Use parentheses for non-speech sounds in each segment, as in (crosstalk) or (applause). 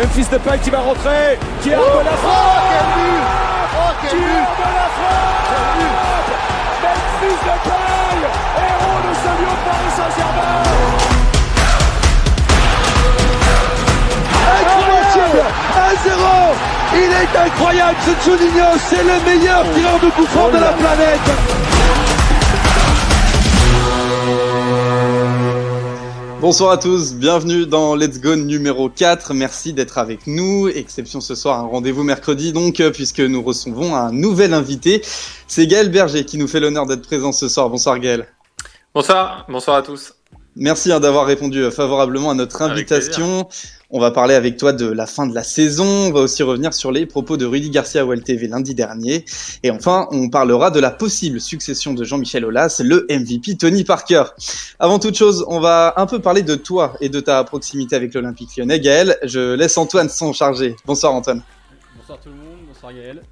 Memphis Depay qui va rentrer, qui arme Oh, la oh, frappe quel but. Oh, quel but. arme la frappe. Memphis Depay, héros de ce de Paris Saint-Germain. Incroyable. 1-0 Il est incroyable ce Juninho, c'est le meilleur tireur de coup de la planète Bonsoir à tous, bienvenue dans Let's Go numéro 4. Merci d'être avec nous. Exception ce soir, un rendez-vous mercredi donc, euh, puisque nous recevons un nouvel invité. C'est Gaël Berger qui nous fait l'honneur d'être présent ce soir. Bonsoir Gaël. Bonsoir, bonsoir à tous. Merci hein, d'avoir répondu euh, favorablement à notre invitation. On va parler avec toi de la fin de la saison. On va aussi revenir sur les propos de Rudy Garcia au LTV lundi dernier. Et enfin, on parlera de la possible succession de Jean-Michel Aulas, le MVP Tony Parker. Avant toute chose, on va un peu parler de toi et de ta proximité avec l'Olympique lyonnais. Gaël, je laisse Antoine s'en charger. Bonsoir Antoine. Bonsoir tout le monde, bonsoir Gaël.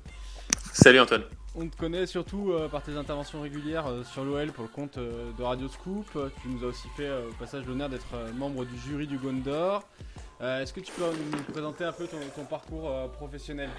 Salut Antoine. On te connaît surtout euh, par tes interventions régulières euh, sur l'OL pour le compte euh, de Radio Scoop. Tu nous as aussi fait au passage l'honneur d'être membre du jury du Gondor. Est-ce que tu peux nous présenter un peu ton, parcours professionnel?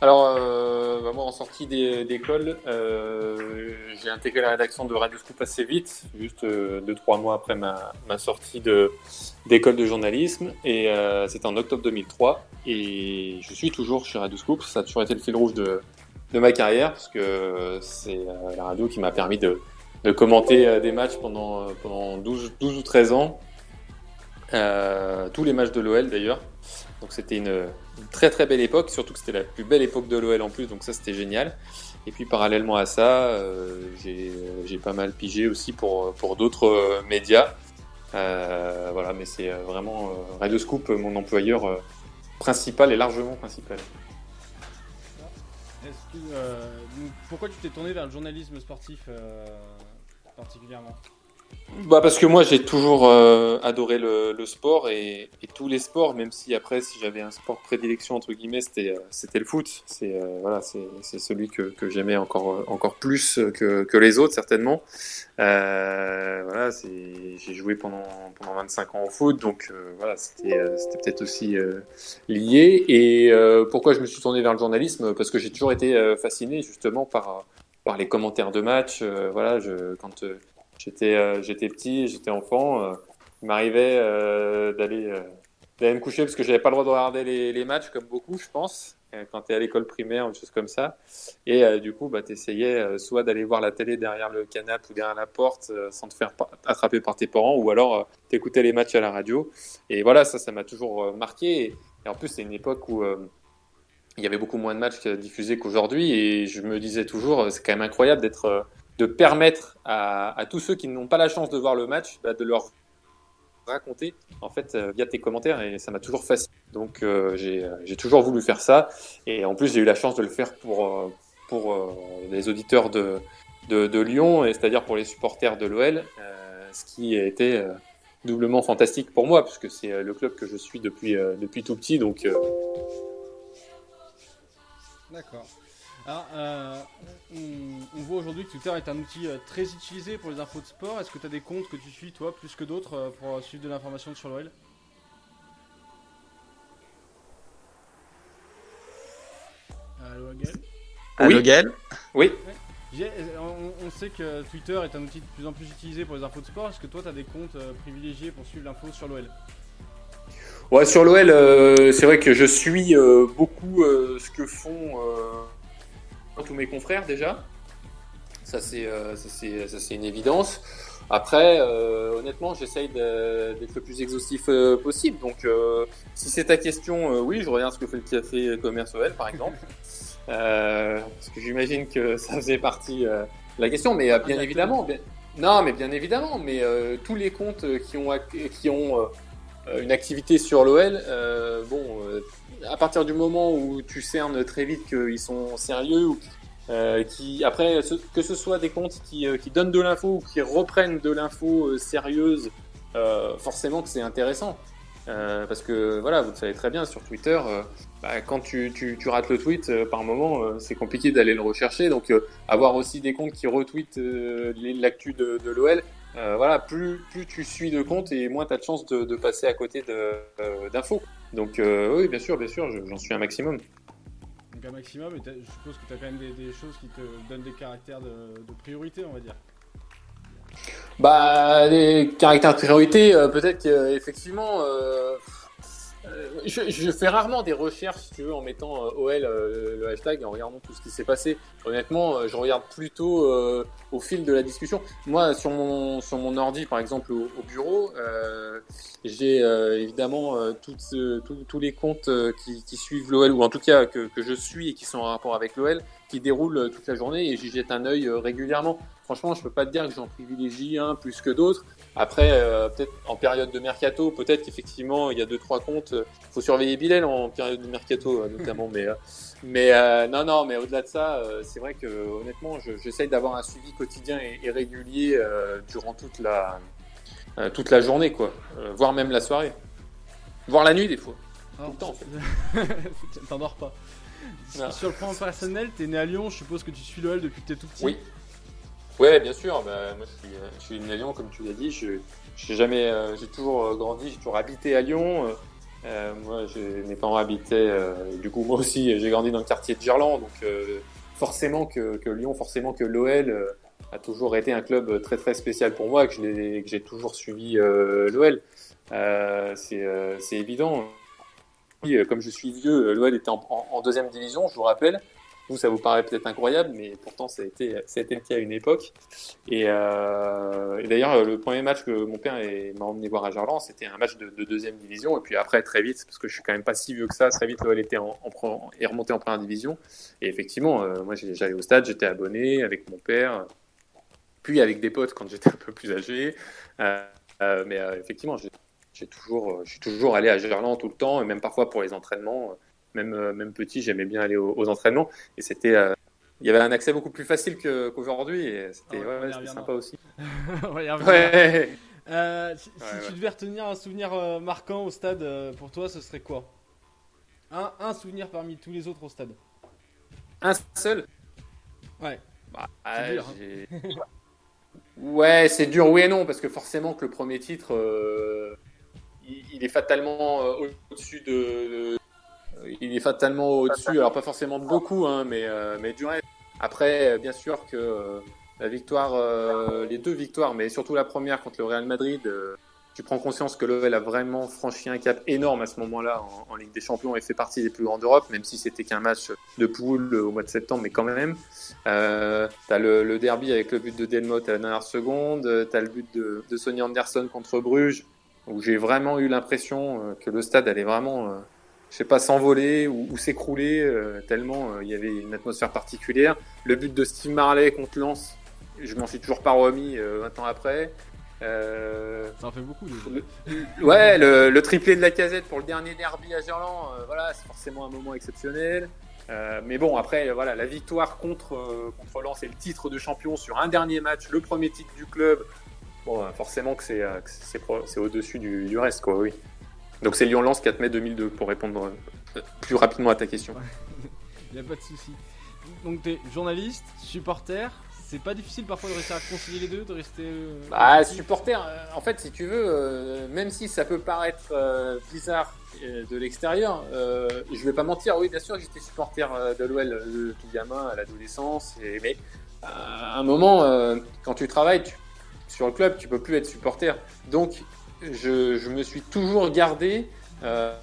Alors, bah, moi, en sortie d'é- d'école, j'ai intégré la rédaction de Radio Scoop assez vite, juste 2-3 mois après ma, sortie d'école de, journalisme. Et c'était en octobre 2003. Et je suis toujours chez Radio Scoop. Ça a toujours été le fil rouge de, de ma carrière, parce que c'est euh, la radio qui m'a permis de, commenter euh, des matchs pendant, euh, pendant 12, 12 ou 13 ans. Tous les matchs de l'OL d'ailleurs. Donc c'était une, très très belle époque, surtout que c'était la plus belle époque de l'OL en plus, donc ça c'était génial. Et puis parallèlement à ça, j'ai pas mal pigé aussi pour, pour d'autres médias. Voilà, mais c'est vraiment Radio Scoop, mon employeur principal et largement principal. Euh, Pourquoi tu t'es tourné vers le journalisme sportif euh, particulièrement? Bah parce que moi j'ai toujours euh, adoré le, sport et, tous les sports, même si après si j'avais un sport prédilection entre guillemets c'était euh, c'était le foot. C'est euh, voilà c'est celui que, j'aimais encore encore plus que, que les autres certainement. Voilà j'ai joué pendant pendant 25 ans au foot donc voilà c'était c'était peut-être aussi lié. Et pourquoi je me suis tourné vers le journalisme? Parce que j'ai toujours été fasciné justement par par les commentaires de match. Euh, voilà quand J'étais euh, j'étais petit, j'étais enfant. euh, il m'arrivait euh, d'aller d'aller me coucher parce que j'avais pas le droit de regarder les, matchs comme beaucoup, je pense, quand tu es à l'école primaire ou des choses comme ça. Et du coup, bah, tu essayais soit d'aller voir la télé derrière le canapé ou derrière la porte sans te faire attraper par tes parents ou alors t'écoutais les matchs à la radio. Et voilà, ça, ça m'a toujours marqué. Et, en plus, c'est une époque où il y avait beaucoup moins de matchs diffusés qu'aujourd'hui. Et je me disais toujours, c'est quand même incroyable d'être de permettre à, tous ceux qui n'ont pas la chance de voir le match bah, de leur raconter en fait euh, via tes commentaires et ça m'a toujours fasciné. Donc euh, j'ai euh, j'ai toujours voulu faire ça. Et en plus j'ai eu la chance de le faire pour euh, pour euh, les auditeurs de, de de Lyon et c'est-à-dire pour les supporters de l'OL ce qui a été doublement fantastique pour moi puisque c'est le club que je suis depuis depuis tout petit. Donc D'accord. Alors, euh, on, on voit aujourd'hui que Twitter est un outil euh, très utilisé pour les infos de sport. Est-ce que tu as des comptes que tu suis, toi, plus que d'autres, euh, pour suivre de l'information sur l'OL Allô, Gaël Allô Oui. Gaël? Oui on, on sait que Twitter est un outil de plus en plus utilisé pour les infos de sport. Est-ce que toi, tu as des comptes privilégiés pour suivre l'info sur l'OL Ouais, sur l'OL, euh, c'est vrai que je suis euh, beaucoup euh, ce que font euh, tous mes confrères déjà. Ça c'est euh, une évidence. Après, euh, honnêtement, j'essaye d'être le plus exhaustif euh, possible. Donc, euh, si c'est ta question, oui, je regarde ce que fait le café commerce OL, par exemple, (laughs) parce que j'imagine que ça faisait partie de la question. Mais bien évidemment, bien- non, mais bien évidemment, mais tous les comptes qui ont qui ont une activité sur l'OL, bon, à partir du moment où tu cernes très vite qu'ils sont sérieux euh, après que ce soit des comptes qui, euh, qui donnent de l'info ou qui reprennent de l'info euh, sérieuse, forcément que c'est intéressant. Parce que voilà, vous le savez très bien sur Twitter, bah, quand tu, rates le tweet, par moment, c'est compliqué d'aller le rechercher. Donc avoir aussi des comptes qui retweetent l'actu de, l'OL, voilà, plus, tu suis de comptes et moins tu as de chances de, de passer à côté d'infos. Donc oui, bien sûr, bien sûr, j'en suis un maximum. Donc un maximum, et je suppose que tu as quand même des, choses qui te donnent des caractères de, de priorité, on va dire. Bah, les caractères de priorité, peut-être qu'effectivement, euh, euh, je, fais rarement des recherches, si tu veux, en mettant euh, OL euh, le hashtag et en regardant tout ce qui s'est passé. Honnêtement, je regarde plutôt au fil de la discussion. Moi, sur mon sur mon ordi, par exemple, au, bureau, j'ai évidemment tous les comptes qui, qui, suivent l'OL ou en tout cas que, que je suis et qui sont en rapport avec l'OL, qui déroulent toute la journée et j'y jette un œil régulièrement. Franchement, je peux pas te dire que j'en privilégie un plus que d'autres. Après, euh, peut-être en période de mercato, peut-être qu'effectivement, il y a deux trois comptes. Il faut surveiller Bilal en période de mercato euh, notamment, mais euh, non non, mais au-delà de ça, c'est vrai que honnêtement, j'essaye d'avoir un suivi quotidien et, régulier durant toute la toute la journée, quoi, voire même la soirée, voire la nuit des fois. Tout le temps, en fait. (laughs) T'endors pas. Sur le plan personnel, t'es né à Lyon, je suppose que tu suis l'OL depuis que t'es tout petit. Oui. Ouais, bien sûr. Bah, moi, je suis, je suis né à Lyon, comme tu l'as dit. Je, j'ai jamais, euh, j'ai toujours euh, grandi, j'ai toujours habité à Lyon. Euh, moi, mes parents habitaient. du coup, moi aussi, j'ai grandi dans le quartier de Gerland, donc forcément que, que, Lyon, forcément que l'OL a toujours été un club très très spécial pour moi, que, je que j'ai toujours suivi l'OL. c'est, c'est évident. Oui, comme je suis vieux, l'OL était en, deuxième division, je vous rappelle. Vous, ça vous paraît peut-être incroyable, mais pourtant, ça a été, le cas à une époque. Et, euh, et d'ailleurs, le premier match que mon père m'a emmené voir à Gerland, c'était un match de, de, deuxième division. Et puis après, très vite, parce que je suis quand même pas si vieux que ça, très vite, l'OL était en, en, est remonté en première division. Et effectivement, euh, moi, j'allais au stade, j'étais abonné avec mon père, puis avec des potes quand j'étais un peu plus âgé. Euh, euh mais effectivement, j'ai toujours, je suis toujours allé à Gerland tout le temps, et même parfois pour les entraînements même, euh, même petit, j'aimais bien aller aux, entraînements. Et c'était euh, il y avait un accès beaucoup plus facile qu'aujourd'hui et c'était ouais, sympa aussi. (laughs) ouais. Euh, si, tu devais retenir un souvenir marquant au stade, pour toi, ce serait quoi? Un, un, souvenir parmi tous les autres au stade Un seul? Ouais. Bah, dur, hein. (laughs) ouais, c'est dur, oui et non, parce que forcément que le premier titre, il, est fatalement au-dessus de, il est fatalement au-dessus. Alors pas forcément de beaucoup, hein, mais, euh, mais du reste. Après, euh, bien sûr que euh, la victoire, les deux victoires, mais surtout la première contre le Real Madrid, tu prends conscience que l'OL a vraiment franchi un cap énorme à ce moment-là en, Ligue des Champions et fait partie des plus grands d'Europe, même si c'était qu'un match de poule au mois de septembre, mais quand même. Euh, t'as le, le, derby avec le but de Delmotte à la dernière seconde, t'as le but de, de Sonny Anderson contre Bruges, où j'ai vraiment eu l'impression que le stade allait vraiment je sais pas, s'envoler ou, s'écrouler, euh, tellement euh, il y avait une atmosphère particulière. Le but de Steve Marley contre Lens, je m'en suis toujours pas remis 20 euh, ans après. Ça en fait beaucoup. ouais, le, le, triplé de la casette pour le dernier derby à Gerland, voilà, c'est forcément un moment exceptionnel. mais bon, après, voilà, la victoire contre, contre Lens et le titre de champion sur un dernier match, le premier titre du club, bon, forcément que c'est, c'est, au-dessus du, du reste, quoi, oui. Donc c'est Lyon-Lens 4 mai 2002 pour répondre euh, plus rapidement à ta question. Il (laughs) n'y a pas de souci. Donc tu es journaliste, supporter, c'est pas difficile parfois de réussir à concilier les deux, de rester. Euh, bah, supporter, euh, en fait, si tu veux, même si ça peut paraître bizarre de l'extérieur, je vais pas mentir, oui, bien sûr, j'étais supporter de l'OL tout gamin à l'adolescence, mais à un moment, quand tu travailles sur le club, tu peux plus être supporter. Donc, je, me suis toujours gardé euh,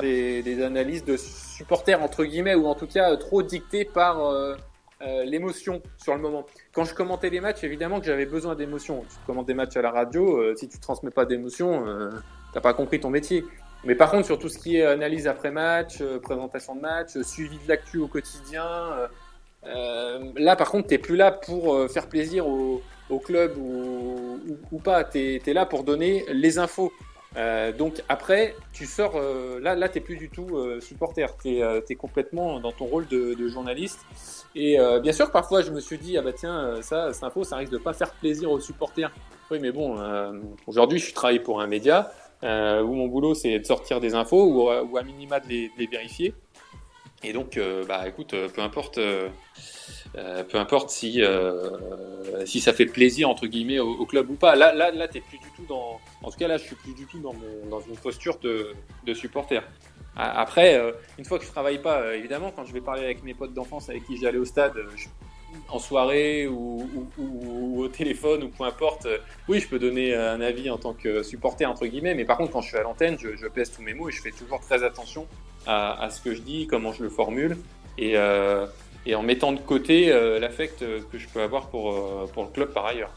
des, analyses de supporters entre guillemets ou en tout cas trop dictées par euh, euh, l'émotion sur le moment. Quand je commentais les matchs, évidemment que j'avais besoin d'émotion. Tu commentes des matchs à la radio, si tu transmets pas d'émotion, t'as pas compris ton métier. Mais par contre, sur tout ce qui est analyse après match, présentation de match, suivi de l'actu au quotidien, là par contre, t'es plus là pour faire plaisir aux au club ou, pas, tu es, là pour donner les infos. Euh, donc après, tu sors, euh, là, là tu plus du tout euh, supporter, tu es, complètement dans ton rôle de, journaliste. Et bien sûr, parfois, je me suis dit, ah bah tiens, ça, cette info, ça risque de pas faire plaisir aux supporters. Oui, mais bon, aujourd'hui, je suis travaillé pour un média où mon boulot, c'est de sortir des infos ou, à minima de les vérifier. Et donc, bah écoute, peu importe peu importe si, si ça fait plaisir entre guillemets au, club ou pas. Là, là, là, t'es plus du tout dans. En tout cas, là, je suis plus du tout dans, dans une posture de, de supporter. Après, une fois que je travaille pas, évidemment, quand je vais parler avec mes potes d'enfance avec qui j'allais au stade, je en soirée ou, au téléphone ou peu importe, euh, oui, je peux donner un avis en tant que supporter, entre guillemets, mais par contre, quand je suis à l'antenne, je, pèse tous mes mots et je fais toujours très attention à, ce que je dis, comment je le formule, et, euh, en mettant de côté euh, l'affect que je peux avoir pour, pour le club par ailleurs.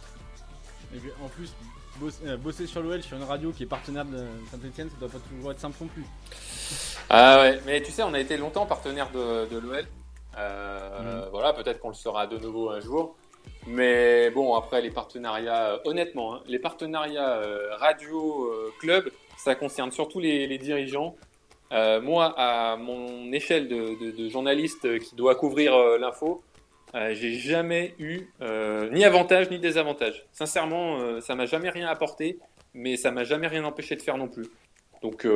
en plus, bosser, sur l'OL sur une radio qui est partenaire de Saint-Etienne, ça doit pas toujours être simple non plus. Ah ouais, mais tu sais, on a été longtemps partenaire de, de l'OL. Euh, voilà, peut-être qu'on le sera de nouveau un jour. Mais bon, après les partenariats, euh, honnêtement, hein, les partenariats euh, radio-club, ça concerne surtout les, dirigeants. Moi, à mon échelle de, journaliste qui doit couvrir l'info, j'ai jamais eu ni avantage ni désavantage. Sincèrement, ça m'a jamais rien apporté, mais ça m'a jamais rien empêché de faire non plus. Donc,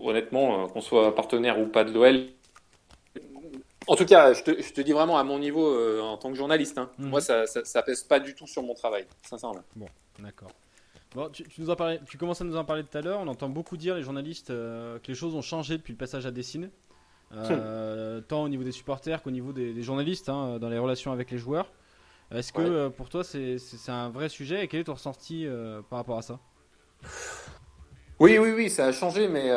honnêtement, qu'on soit partenaire ou pas de l'OL, en tout cas, je te, dis vraiment à mon niveau euh, en tant que journaliste. Hein. Mhm. Moi, ça, ça, pèse pas du tout sur mon travail, sincèrement. Bon, d'accord. Bon, tu, nous en parlais, tu commences à nous en parler tout à l'heure. On entend beaucoup dire, les journalistes, euh, que les choses ont changé depuis le passage à Dessine. Euh, tant au niveau des supporters qu'au niveau des, journalistes, hein, dans les relations avec les joueurs. Est-ce que pour toi, c'est un vrai sujet et quel est ton ressenti par rapport à ça? Oui, oui, oui, ça a changé, mais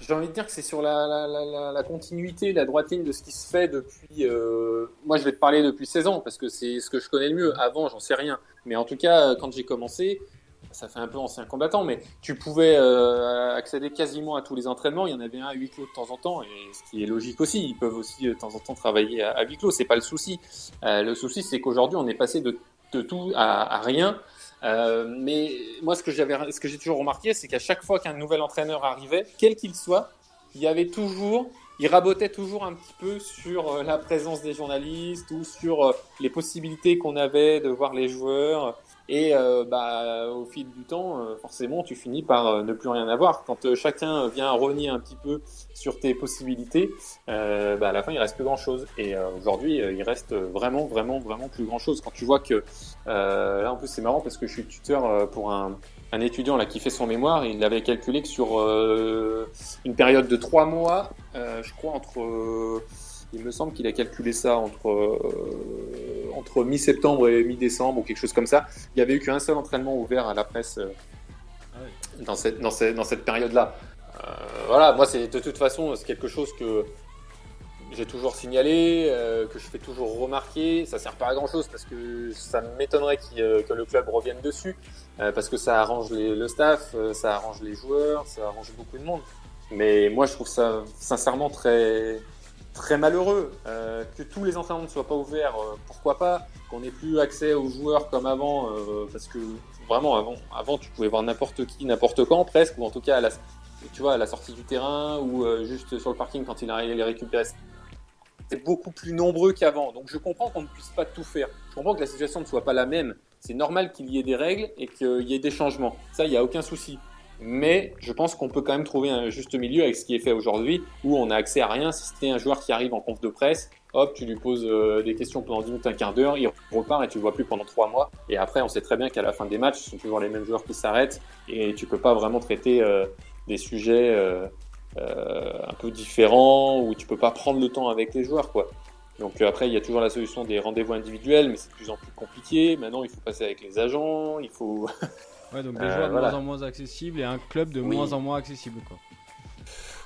j'ai envie de dire que c'est sur la, la, la, la, continuité, la droite ligne de ce qui se fait depuis. Euh, moi, je vais te parler depuis 16 ans parce que c'est ce que je connais le mieux. Avant, j'en sais rien. Mais en tout cas, quand j'ai commencé, ça fait un peu ancien combattant, mais tu pouvais euh, accéder quasiment à tous les entraînements. Il y en avait un à huis clos de temps en temps, et ce qui est logique aussi. Ils peuvent aussi de temps en temps travailler à, à huis clos. C'est pas le souci. Euh, le souci, c'est qu'aujourd'hui, on est passé de, tout à, rien. Euh, mais moi, ce que ce que j'ai toujours remarqué, c'est qu'à chaque fois qu'un nouvel entraîneur arrivait, quel qu'il soit, il y avait toujours, il rabotait toujours un petit peu sur la présence des journalistes ou sur les possibilités qu'on avait de voir les joueurs. Et euh, bah, au fil du temps, euh, forcément, tu finis par euh, ne plus rien avoir. Quand chacun vient renier un petit peu sur tes possibilités, bah, à la fin, il reste plus grand-chose. Et aujourd'hui, il reste vraiment, vraiment, vraiment plus grand-chose. Quand tu vois que là, en plus, c'est marrant parce que je suis tuteur pour un, un étudiant là qui fait son mémoire. Il avait calculé que sur une période de trois mois, je crois entre il me semble qu'il a calculé ça entre, euh, entre mi-septembre et mi-décembre ou quelque chose comme ça. Il n'y avait eu qu'un seul entraînement ouvert à la presse euh, ah dans cette, dans cette, dans cette période-là. Euh, voilà, moi, c'est de toute façon, c'est quelque chose que j'ai toujours signalé, que je fais toujours remarquer. Ça sert pas à grand chose parce que ça m'étonnerait que le club revienne dessus, parce que ça arrange le staff, ça arrange les joueurs, ça arrange beaucoup de monde. Mais moi, je trouve ça sincèrement très, très malheureux. Euh, que tous les entraînements ne soient pas ouverts, euh, pourquoi pas Qu'on n'ait plus accès aux joueurs comme avant, euh, parce que vraiment avant, avant tu pouvais voir n'importe qui, n'importe quand presque, ou en tout cas à la, tu vois, à la sortie du terrain ou juste sur le parking quand il arrive les récupérer. C'est beaucoup plus nombreux qu'avant. Donc je comprends qu'on ne puisse pas tout faire. Je comprends que la situation ne soit pas la même. C'est normal qu'il y ait des règles et qu'il y ait des changements. Ça, il n'y a aucun souci mais je pense qu'on peut quand même trouver un juste milieu avec ce qui est fait aujourd'hui, où on n'a accès à rien. Si c'était un joueur qui arrive en conf de presse, hop, tu lui poses euh, des questions pendant 10 minutes, un quart d'heure, il repart et tu le vois plus pendant 3 mois. Et après, on sait très bien qu'à la fin des matchs, ce sont toujours les mêmes joueurs qui s'arrêtent et tu peux pas vraiment traiter euh, des sujets euh, un peu différents ou tu peux pas prendre le temps avec les joueurs, quoi. Donc après, il y a toujours la solution des rendez-vous individuels, mais c'est de plus en plus compliqué. Maintenant, il faut passer avec les agents, il faut (laughs) Ouais, donc des joueurs de euh, moins en moins accessibles et un club de moins en moins accessible, quoi.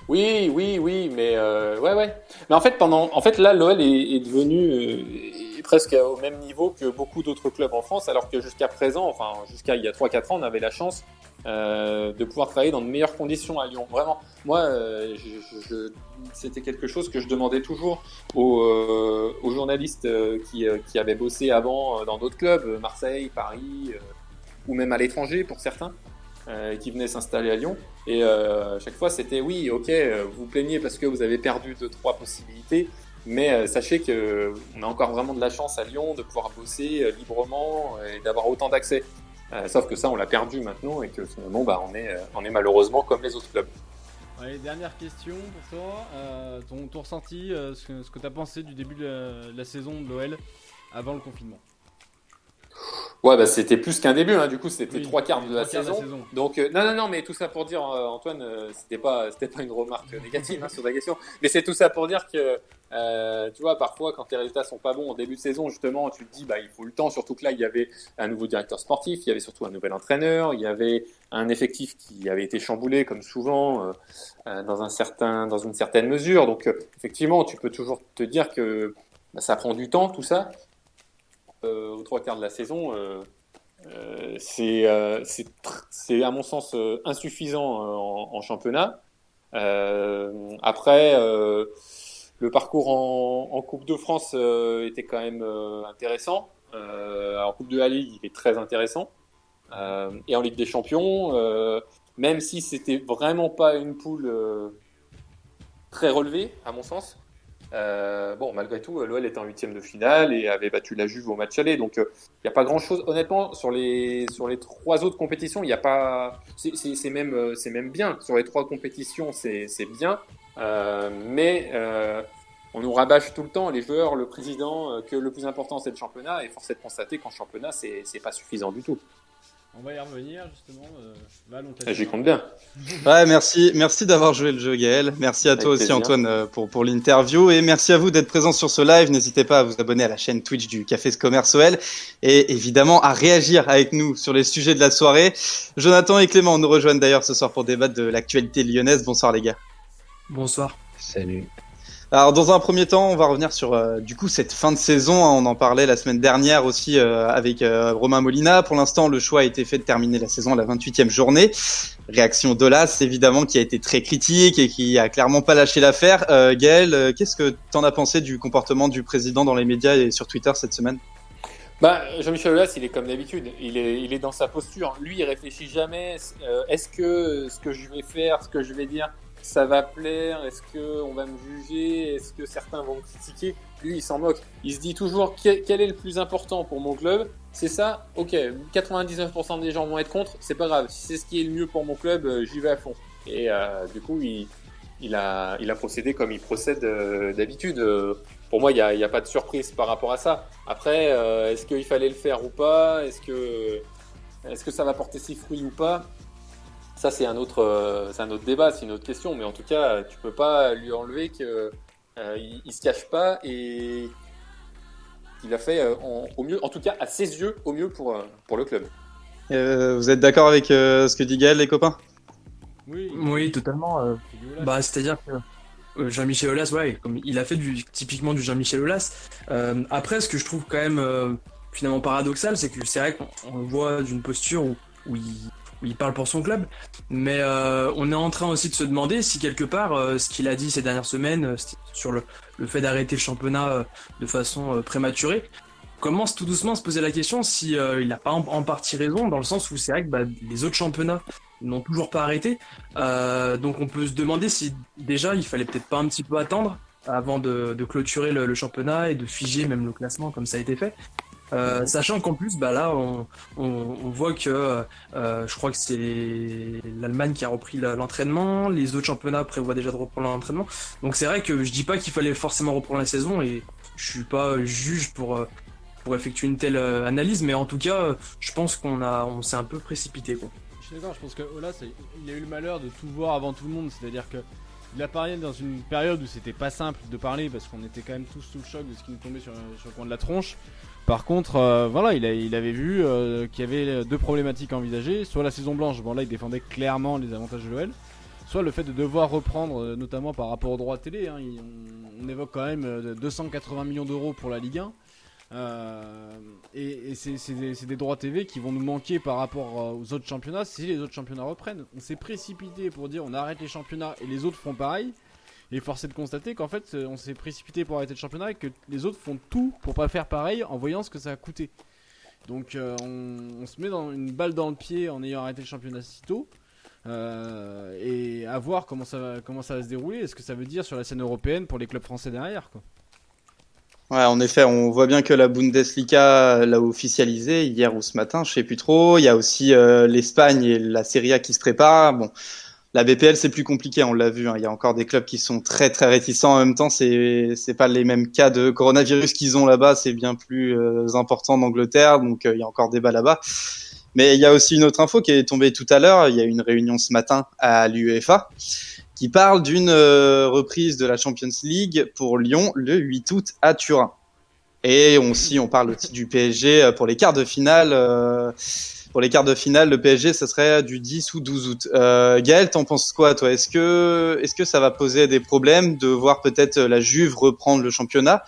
Oui, oui, oui, mais euh, ouais, ouais. Mais en fait, pendant, en fait, là, l'OL est, est, devenu euh, presque au même niveau que beaucoup d'autres clubs en France, alors que jusqu'à présent, enfin, jusqu'à il y a 3-4 ans, on avait la chance euh, de pouvoir travailler dans de meilleures conditions à Lyon. Vraiment, moi, euh, c'était quelque chose que je demandais toujours aux, euh, aux journalistes qui, qui avaient bossé avant dans d'autres clubs, Marseille, Paris ou même à l'étranger pour certains, euh, qui venaient s'installer à Lyon. Et euh, chaque fois, c'était oui, ok, euh, vous, plaignez parce que vous avez perdu deux, trois possibilités, mais euh, sachez que on a encore vraiment de la chance à Lyon de pouvoir bosser librement et d'avoir autant d'accès. sauf que ça, on l'a perdu maintenant et que finalement, bah, on est, malheureusement comme les autres clubs. Dernière question pour toi. Ton, ton ressenti, ce que, que tu as pensé du début de la saison de l'OL avant le confinement? Ouais, bah, c'était plus qu'un début, hein. du coup, c'était Oui, trois quarts de la, trois quarts de la saison. Donc, euh, non, non, non, mais tout ça pour dire, euh, Antoine, euh, c'était pas, c'était pas une remarque négative hein, sur ta question, mais c'est tout ça pour dire que, euh, tu vois, parfois, quand tes résultats sont pas bons en début de saison, justement, tu te dis, bah, il faut le temps, surtout que là, il y avait un nouveau directeur sportif, il y avait surtout un nouvel entraîneur, il y avait un effectif qui avait été chamboulé, comme souvent, dans un certain, dans une certaine mesure. Donc, effectivement, tu peux toujours te dire que bah, ça prend du temps, tout ça. Euh, aux trois quarts de la saison, euh, euh, c'est à mon sens insuffisant en, championnat. Après, le parcours en, Coupe de France était quand même intéressant. En Coupe de la Ligue, il est très intéressant. Et en Ligue des Champions, même si c'était vraiment pas une poule très relevée, à mon sens, euh, bon, malgré tout, l'OL était en huitième de finale et avait battu la Juve au match aller. Donc, il n'y a pas grand-chose. Honnêtement, sur les sur les trois autres compétitions, il n'y a pas. C'est même euh, c'est même bien. Sur les trois compétitions, c'est bien. Euh, mais euh, on nous rabâche tout le temps, les joueurs, le président, euh, que le plus important c'est le championnat. Et force est de constater qu'en championnat, c'est pas suffisant du tout. On va y revenir justement. Euh, dit J'y compte bien. (laughs) Ouais, merci, merci d'avoir joué le jeu, Gaël. Merci à Avec toi aussi, plaisir. Antoine, euh, pour, pour l'interview. Et merci à vous d'être présent sur ce live. N'hésitez pas à vous abonner à la chaîne Twitch du Café Commerce OL. Et évidemment, à réagir avec nous sur les sujets de la soirée. Jonathan et Clément nous rejoignent d'ailleurs ce soir pour débattre de l'actualité lyonnaise. Bonsoir, les gars. Bonsoir. Salut. Alors dans un premier temps, on va revenir sur euh, du coup cette fin de saison. hein. on en parlait la semaine dernière aussi euh, avec euh, Romain Molina. Pour l'instant, le choix a été fait de terminer la saison à la 28e journée. Réaction d'Olas, évidemment, qui a été très critique et qui a clairement pas lâché l'affaire. Gaël, qu'est-ce que t'en as pensé du comportement du président dans les médias et sur Twitter cette semaine? Bah, Jean-Michel Aulas, il est comme d'habitude. Il est, il est dans sa posture. Lui, il réfléchit jamais. Est-ce que ce que je vais faire, ce que je vais dire, ça va plaire Est-ce que on va me juger Est-ce que certains vont me critiquer? Lui, il s'en moque. Il se dit toujours quel, est le plus important pour mon club? C'est ça? Ok, 99% des gens vont être contre. C'est pas grave. Si c'est ce qui est le mieux pour mon club, euh, j'y vais à fond. Et euh, du coup, il, a, procédé comme il procède euh, d'habitude. Pour moi, il n'y a, pas de surprise par rapport à ça. Après, est-ce qu'il fallait le faire ou pas? Est-ce que, est-ce que ça va porter ses fruits ou pas? Ça, c'est un autre, euh, c'est un autre débat, c'est une autre question. Mais en tout cas, tu peux pas lui enlever que euh, il, il se cache pas et il a fait euh, en- au mieux, en tout cas à ses yeux, au mieux pour euh, pour le club. Euh, Vous êtes d'accord avec euh, ce que dit Gaël, les copains? Oui. Oui, totalement. euh, bah, c'est-à-dire que euh, Jean-Michel Aulas, ouais, comme il a fait du, typiquement du Jean-Michel Aulas. Euh, après, ce que je trouve quand même euh, finalement paradoxal, c'est que c'est vrai qu'on on le voit d'une posture où, où il, où il parle pour son club, mais euh, on est en train aussi de se demander si quelque part euh, ce qu'il a dit ces dernières semaines euh, sur le, fait d'arrêter le championnat de façon prématurée commence tout doucement à se poser la question si il n'a pas en, partie raison dans le sens où c'est vrai que bah, les autres championnats n'ont toujours pas arrêté donc on peut se demander si déjà il fallait peut-être pas un petit peu attendre avant de, clôturer le championnat et de figer même le classement comme ça a été fait. Euh, sachant qu'en plus, bah là, on, voit que euh, je crois que c'est l'Allemagne qui a repris l'entraînement, les autres championnats prévoient déjà de reprendre l'entraînement. Donc c'est vrai que je dis pas qu'il fallait forcément reprendre la saison et je suis pas juge pour euh, pour effectuer une telle analyse, mais en tout cas, je pense qu'on a on s'est un peu précipité. Je suis d'accord, je pense que Olas, il a eu le malheur de tout voir avant tout le monde, c'est-à-dire que il a parlé dans une période où c'était pas simple de parler parce qu'on était quand même tous sous le choc de ce qui nous tombait sur, sur le coin de la tronche. Par contre, euh, voilà, il, avait vu euh, qu'il y avait deux problématiques à envisager, soit la saison blanche, bon là il défendait clairement les avantages de l'OL, soit le fait de devoir reprendre, euh, notamment par rapport aux droits télé, hein, on, évoque quand même euh, 280 millions d'euros pour la Ligue 1. Euh, et c'est des, des droits TV qui vont nous manquer par rapport euh, aux autres championnats si les autres championnats reprennent. On s'est précipité pour dire on arrête les championnats et les autres font pareil. Et force est de constater qu'en fait euh, on s'est précipité pour arrêter le championnat et que les autres font tout pour pas faire pareil en voyant ce que ça a coûté. Donc euh, on, se met dans une balle dans le pied en ayant arrêté le championnat si tôt. Euh, et à voir comment ça, va, comment ça va se dérouler. Est-ce que ça veut dire sur la scène européenne pour les clubs français derrière quoi. Ouais, en effet, on voit bien que la Bundesliga l'a officialisé hier ou ce matin, je sais plus trop. Il y a aussi l'Espagne et la Serie A qui se préparent. Bon, La BPL, c'est plus compliqué, on l'a vu. hein. Il y a encore des clubs qui sont très très réticents. En même temps, c'est c'est pas les mêmes cas de coronavirus qu'ils ont là-bas. C'est bien plus euh, important d'Angleterre, donc euh, il y a encore débat là-bas. Mais il y a aussi une autre info qui est tombée tout à l'heure. Il y a une réunion ce matin à l'UEFA qui parle d'une euh, reprise de la Champions League pour Lyon le 8 août à Turin. Et on, aussi, on parle aussi du PSG euh, pour les quarts de finale. Pour les quarts de finale, le PSG, ça serait du 10 ou 12 août. Euh, Gaël, t'en penses quoi, toi? Est-ce que, est-ce que ça va poser des problèmes de voir peut-être la Juve reprendre le championnat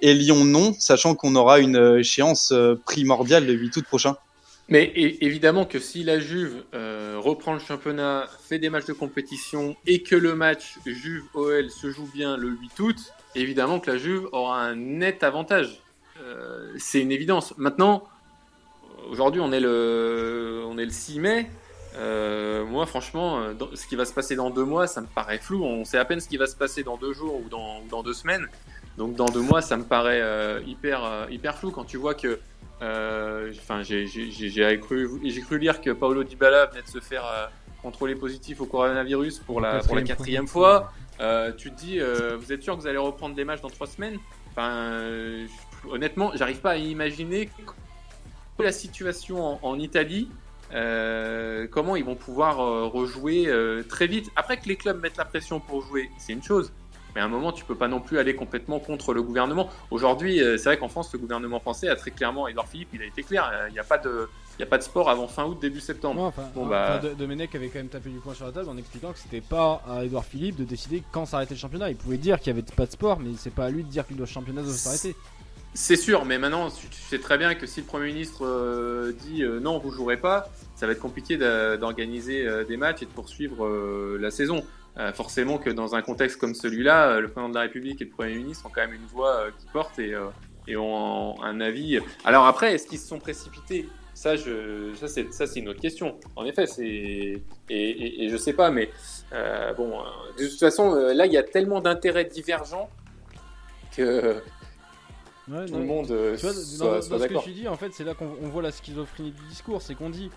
et Lyon non, sachant qu'on aura une échéance euh, primordiale le 8 août prochain? Mais évidemment que si la Juve euh, reprend le championnat, fait des matchs de compétition et que le match Juve-OL se joue bien le 8 août, évidemment que la Juve aura un net avantage. Euh, c'est une évidence. Maintenant, aujourd'hui on est le, on est le 6 mai. Euh, moi, franchement, euh, dans- ce qui va se passer dans deux mois, ça me paraît flou. On sait à peine ce qui va se passer dans deux jours ou dans, ou dans deux semaines. Donc, dans deux mois, ça me paraît euh, hyper, hyper flou quand tu vois que Enfin, j'ai cru, lire que Paolo Dybala venait de se faire contrôler positif au coronavirus pour la, pour la quatrième fois. Tu te dis, vous êtes sûr que vous allez reprendre des matchs dans trois semaines? Enfin, honnêtement, j'arrive pas à imaginer la situation en, en Italie. euh, comment ils vont pouvoir euh, rejouer euh, très vite. Après que les clubs mettent la pression pour jouer, c'est une chose. Mais à un moment, tu peux pas non plus aller complètement contre le gouvernement. Aujourd'hui, c'est vrai qu'en France, le gouvernement français a très clairement, Edouard Philippe, il a été clair. Il n'y a pas de, il a pas de sport avant fin août, début septembre. Non, enfin, Bon, enfin, bah- Domenech avait quand même tapé du poing sur la table en expliquant que c'était pas à Edouard Philippe de décider quand s'arrêtait le championnat. Il pouvait dire qu'il y avait pas de sport, mais c'est pas à lui de dire que le championnat doit s'arrêter. C'est sûr, mais maintenant, tu, sais très bien que si le Premier ministre euh, dit euh, non, vous jouerez pas, ça va être compliqué d'organiser euh, des matchs et de poursuivre euh, la saison. Euh, forcément que dans un contexte comme celui-là, euh, le président de la République et le Premier ministre ont quand même une voix qui porte et, et ont un avis. Alors après, est-ce qu'ils se sont précipités? Ça, je, ça c'est ça c'est une autre question. En effet, c'est et, et, et je sais pas, mais bon, de toute façon, là il y a tellement d'intérêts divergents que Ouais, tout non, le monde euh, Tu vois, soit, dans, ce que tu dis, en fait, c'est là qu'on on voit la schizophrénie du discours. C'est qu'on dit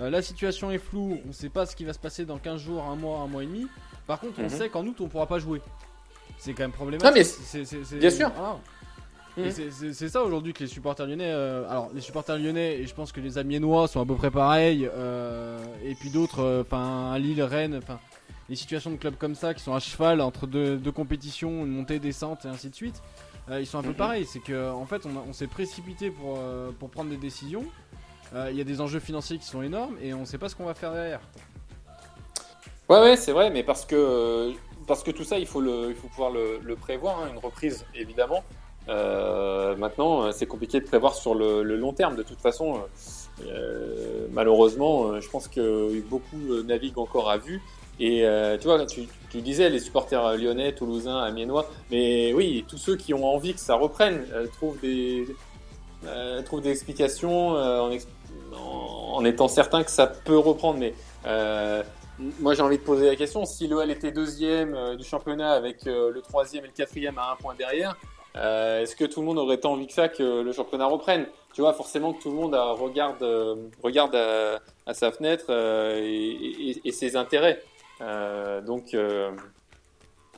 euh, la situation est floue, on sait pas ce qui va se passer dans 15 jours, un mois, un mois et demi. Par contre, on Mhm. sait qu'en août, on pourra pas jouer. C'est quand même problématique. Non, mais bien sûr. Mhm. C'est- ça aujourd'hui que les supporters lyonnais. euh, alors, les supporters lyonnais, et je pense que les Amiénois sont à peu près pareils. euh, et puis d'autres, euh, enfin, Lille, Rennes, enfin, les situations de clubs comme ça qui sont à cheval entre deux, deux compétitions, une montée, descente et ainsi de suite. Euh, ils sont un peu pareils. C'est que en fait, on, s'est précipité pour, euh, pour prendre des décisions. Euh, Il y a des enjeux financiers qui sont énormes et on sait pas ce qu'on va faire derrière. Ouais, ouais, c'est vrai, mais parce que, parce que tout ça, il faut, le, il faut pouvoir le, prévoir, hein, une reprise, évidemment. Maintenant, c'est compliqué de prévoir sur le, long terme. De toute façon, malheureusement, je pense que beaucoup naviguent encore à vue. Et euh, tu vois, tu, tu disais les supporters lyonnais, toulousains, amiénois, mais oui, tous ceux qui ont envie que ça reprenne euh, trouvent des euh, trouvent des explications euh, en, en, en étant certains que ça peut reprendre. Mais euh, moi, j'ai envie de poser la question si l'OL était deuxième euh, du championnat avec euh, le troisième et le quatrième à un point derrière, euh, est-ce que tout le monde aurait tant envie que ça que le championnat reprenne? Tu vois, forcément que tout le monde euh, regarde, euh, regarde à, à sa fenêtre euh, et, et- et ses intérêts. Euh, donc, euh,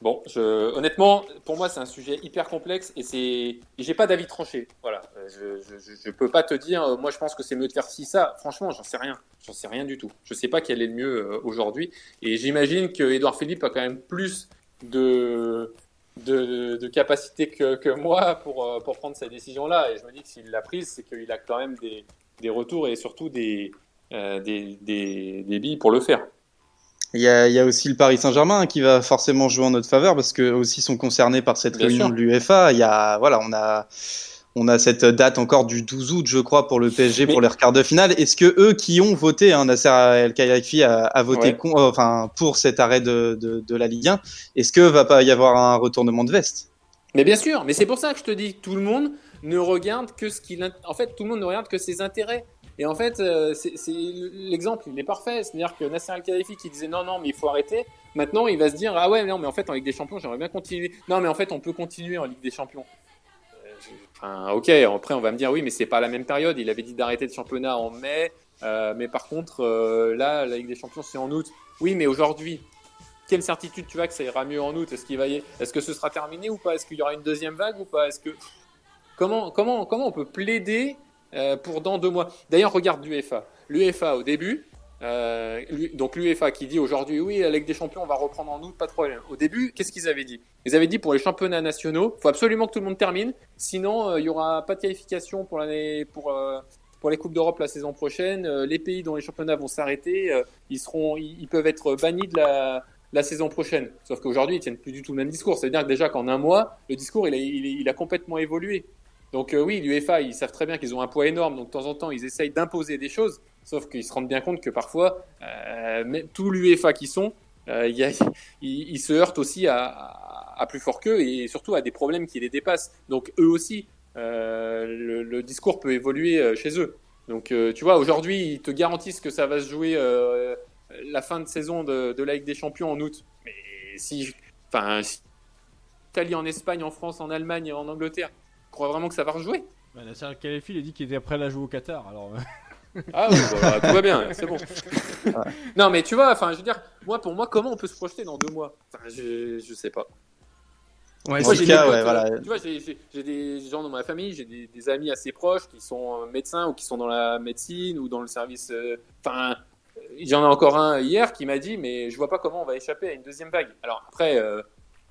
bon, honnêtement, pour moi, c'est un sujet hyper complexe et c'est, j'ai pas d'avis tranché. Voilà, Euh, je, je, peux pas te dire. Moi, je pense que c'est mieux de faire ci, ça. Franchement, j'en sais rien. J'en sais rien du tout. Je sais pas quel est le mieux aujourd'hui. Et j'imagine que Edouard Philippe a quand même plus de de, de capacité que, que moi pour, pour prendre cette décision-là. Et je me dis que s'il l'a prise, c'est qu'il a quand même des, des retours et surtout des, des, des billes pour le faire. Il y a, il y a aussi le Paris Saint-Germain qui va forcément jouer en notre faveur parce que aussi sont concernés par cette Bien réunion sûr. de l'UEFA. Il y a, voilà, on a, on a cette date encore du 12 août, je crois, pour le PSG Mais- pour les quarts de finale. Est-ce que eux qui ont voté, hein, Nasser El Khelaifi a, a voté Ouais. con- euh, enfin, pour cet arrêt de, de, de la Ligue 1, est-ce que va pas y avoir un retournement de veste? Mais bien sûr, mais c'est pour ça que je te dis, tout le monde ne regarde que ce qu'il... En fait, tout le monde ne regarde que ses intérêts. Et en fait, euh, l'exemple, il est parfait. C'est-à-dire que Nasser Al-Khelaifi qui disait non, non, mais il faut arrêter. Maintenant, il va se dire ah ouais, non, mais en fait, en Ligue des Champions, j'aimerais bien continuer. Non, mais en fait, on peut continuer en Ligue des Champions. Euh, ok. Après, on va me dire oui, mais c'est pas la même période. Il avait dit d'arrêter le championnat en mai. Euh, mais par contre, là, la Ligue des Champions, c'est en août. Oui, mais aujourd'hui, quelle certitude tu as que ça ira mieux en août? Est-ce qu'il y... Est-ce que ce sera terminé ou pas? Est-ce qu'il y aura une deuxième vague ou pas? Est-ce que comment comment comment on peut plaider euh, pour dans deux mois D'ailleurs, regarde l'UEFA. L'UEFA au début, euh, donc l'UEFA qui dit aujourd'hui oui, la Ligue des Champions on va reprendre en août, pas de problème. Au début, qu'est-ce qu'ils avaient dit? Ils avaient dit pour les championnats nationaux, faut absolument que tout le monde termine, sinon euh, il y aura pas de qualification pour pour euh, pour les coupes d'Europe la saison prochaine. Euh, les pays dont les championnats vont s'arrêter, euh, ils seront ils, peuvent être bannis de la saison prochaine. Sauf qu'aujourd'hui, ils tiennent plus du tout le même discours. C'est-à-dire déjà qu'en un mois, le discours il il, il a complètement évolué. Donc euh, oui, l'UEFA, ils savent très bien qu'ils ont un poids énorme, donc de temps en temps, ils essayent d'imposer des choses, sauf qu'ils se rendent bien compte que parfois, euh, tout l'UEFA qui sont, euh, (laughs) se heurtent aussi à, plus fort qu'eux et surtout à des problèmes qui les dépassent. Donc eux aussi, euh, le, discours peut évoluer euh, chez eux. Donc tu vois, aujourd'hui, ils te garantissent que ça va se jouer la fin de saison de, de la Ligue des Champions en août. Mais si, enfin, Italie, en Espagne, en France, en Allemagne en Angleterre, crois vraiment que ça va rejouer Bah, Nasser Khelaïfi, il a dit qu'il était prêt à la jouer au Qatar. Alors, euh, Ah oui, bah, tout va bien, c'est bon. (laughs) Non, mais tu vois, enfin, je veux dire, moi, pour moi, comment on peut se projeter dans deux mois? Enfin, je, je sais pas. Ouais, Moi, j'ai cas, des potes, ouais, voilà. Tu vois, j'ai- des gens dans ma famille, j'ai des, des amis assez proches qui sont euh, médecins ou qui sont dans la médecine ou dans le service. euh, Enfin, euh, j'en ai encore un hier qui m'a dit, mais je vois pas comment on va échapper à une deuxième vague. Alors après, euh,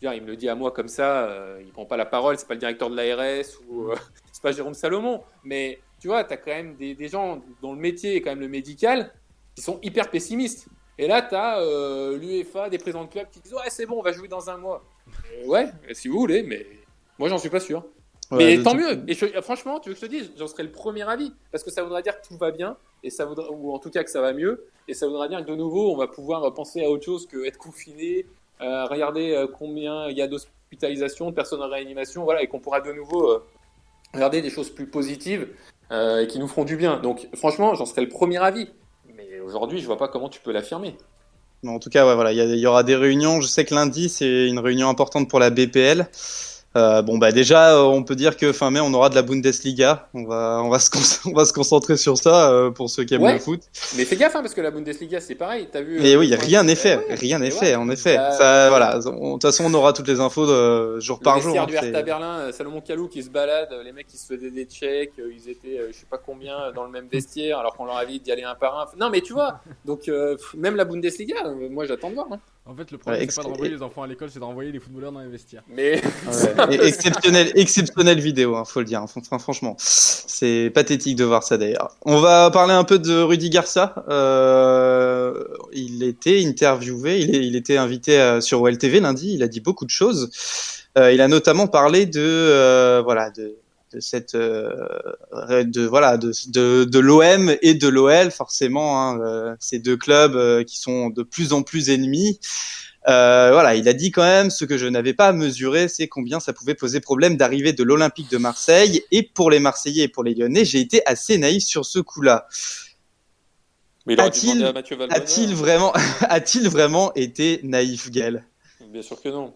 dire, il me le dit à moi comme ça, euh, il prend pas la parole, c'est pas le directeur de l'ARS ou euh, (laughs) c'est pas Jérôme Salomon, mais tu vois, tu as quand même des, des gens dont le métier est quand même le médical qui sont hyper pessimistes. Et là, tu as l'UEFA, des présidents de club qui disent Ouais, c'est bon, on va jouer dans un mois. Euh, ouais, si vous voulez, mais moi, j'en suis pas sûr. Ouais, mais tant mieux. Et je- franchement, tu veux que je te dise, j'en serais le premier avis. Parce que ça voudra dire que tout va bien, et ça voudra, ou en tout cas que ça va mieux. Et ça voudra dire que de nouveau, on va pouvoir penser à autre chose que être confiné, euh, regarder euh, combien il y a d'hospitalisations, de personnes en réanimation, voilà, et qu'on pourra de nouveau euh, regarder des choses plus positives euh, et qui nous feront du bien. Donc, franchement, j'en serais le premier avis. Mais aujourd'hui, je vois pas comment tu peux l'affirmer. En tout cas, voilà, il y aura des réunions. Je sais que lundi, c'est une réunion importante pour la BPL. Euh, bon, bah déjà, euh, on peut dire que fin mai, on aura de la Bundesliga. On va, on va se, (laughs) on va se concentrer sur ça euh, pour ceux qui aiment Ouais. le foot. Mais fais gaffe, hein, parce que la Bundesliga, c'est pareil. T'as vu Mais euh, oui, rien n'est fait, Eh ouais. rien n'est fait, ouais. en effet. Ça, voilà, de toute façon, on aura toutes les infos de jour Le par jour. hein, du Hertha Berlin, Salomon Kalou qui se balade, les mecs qui se faisaient des checks, ils étaient je sais pas combien dans le même vestiaire alors qu'on leur avait dit d'y aller un par un. Non mais tu vois, donc même la Bundesliga, moi j'attends de voir. hein. En fait, le problème, Ouais, c'est pas de renvoyer les enfants à l'école, c'est de renvoyer les footballeurs dans les vestiaires. Mais Ouais. Et exceptionnel, exceptionnelle vidéo, hein, faut le dire. Enfin, franchement, c'est pathétique de voir ça d'ailleurs. On va parler un peu de Rudy Garcia. Euh, il était interviewé, il, est- il était invité euh, sur OL TV lundi. Il a dit beaucoup de choses. Euh, il a notamment parlé de euh, voilà de, de cette euh, de voilà de de, de l'OM et de l'OL forcément hein, euh, ces deux clubs euh, qui sont de plus en plus ennemis. Euh, voilà, il a dit quand même ce que je n'avais pas mesuré, c'est combien ça pouvait poser problème d'arriver de l'Olympique de Marseille. Et pour les Marseillais et pour les Lyonnais, j'ai été assez naïf sur ce coup-là. A-t-il-. A-t-il vraiment, (laughs) a-t-il vraiment été naïf, Gaël? Bien sûr que non.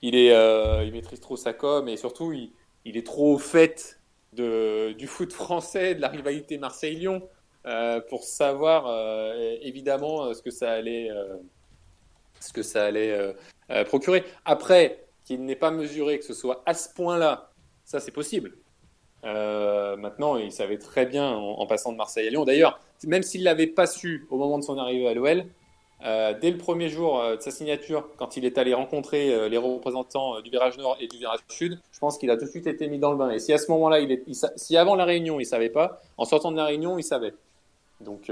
Il est, euh, il maîtrise trop sa com et surtout il, il est trop au fait du foot français, de la rivalité Marseille-Lyon euh, pour savoir euh, évidemment euh, ce que ça allait, procurer. Après, qu'il n'ait pas mesuré que ce soit à ce point-là, ça c'est possible. Maintenant, il savait très bien en, passant de Marseille à Lyon. D'ailleurs, même s'il l'avait pas su au moment de son arrivée à l'OL, euh, dès le premier jour euh, de sa signature, quand il est allé rencontrer euh, les représentants du virage nord et du virage sud, je pense qu'il a tout de suite été mis dans le bain. Et si à ce moment-là, il est, il sa- si avant la réunion il savait pas, en sortant de la réunion il savait. Donc,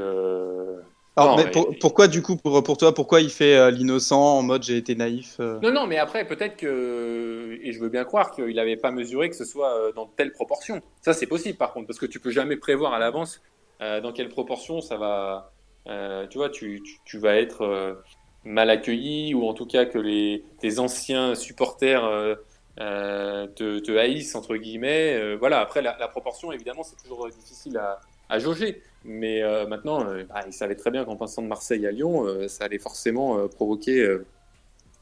Alors, Non, mais pour- mais- pourquoi du coup, pour, pour toi, pourquoi il fait l'innocent en mode j'ai été naïf non, non, mais après peut-être que, et je veux bien croire qu'il n'avait pas mesuré que ce soit dans telle proportion. Ça c'est possible par contre, parce que tu peux jamais prévoir à l'avance dans quelle proportion ça va. Euh, tu vois, tu, tu, vas être euh, mal accueilli ou en tout cas que les tes anciens supporters euh, te, te haïssent entre guillemets. Voilà. Après la, proportion, évidemment, c'est toujours difficile à, à jauger. Mais maintenant, bah, il savait très bien qu'en passant de Marseille à Lyon, ça allait forcément provoquer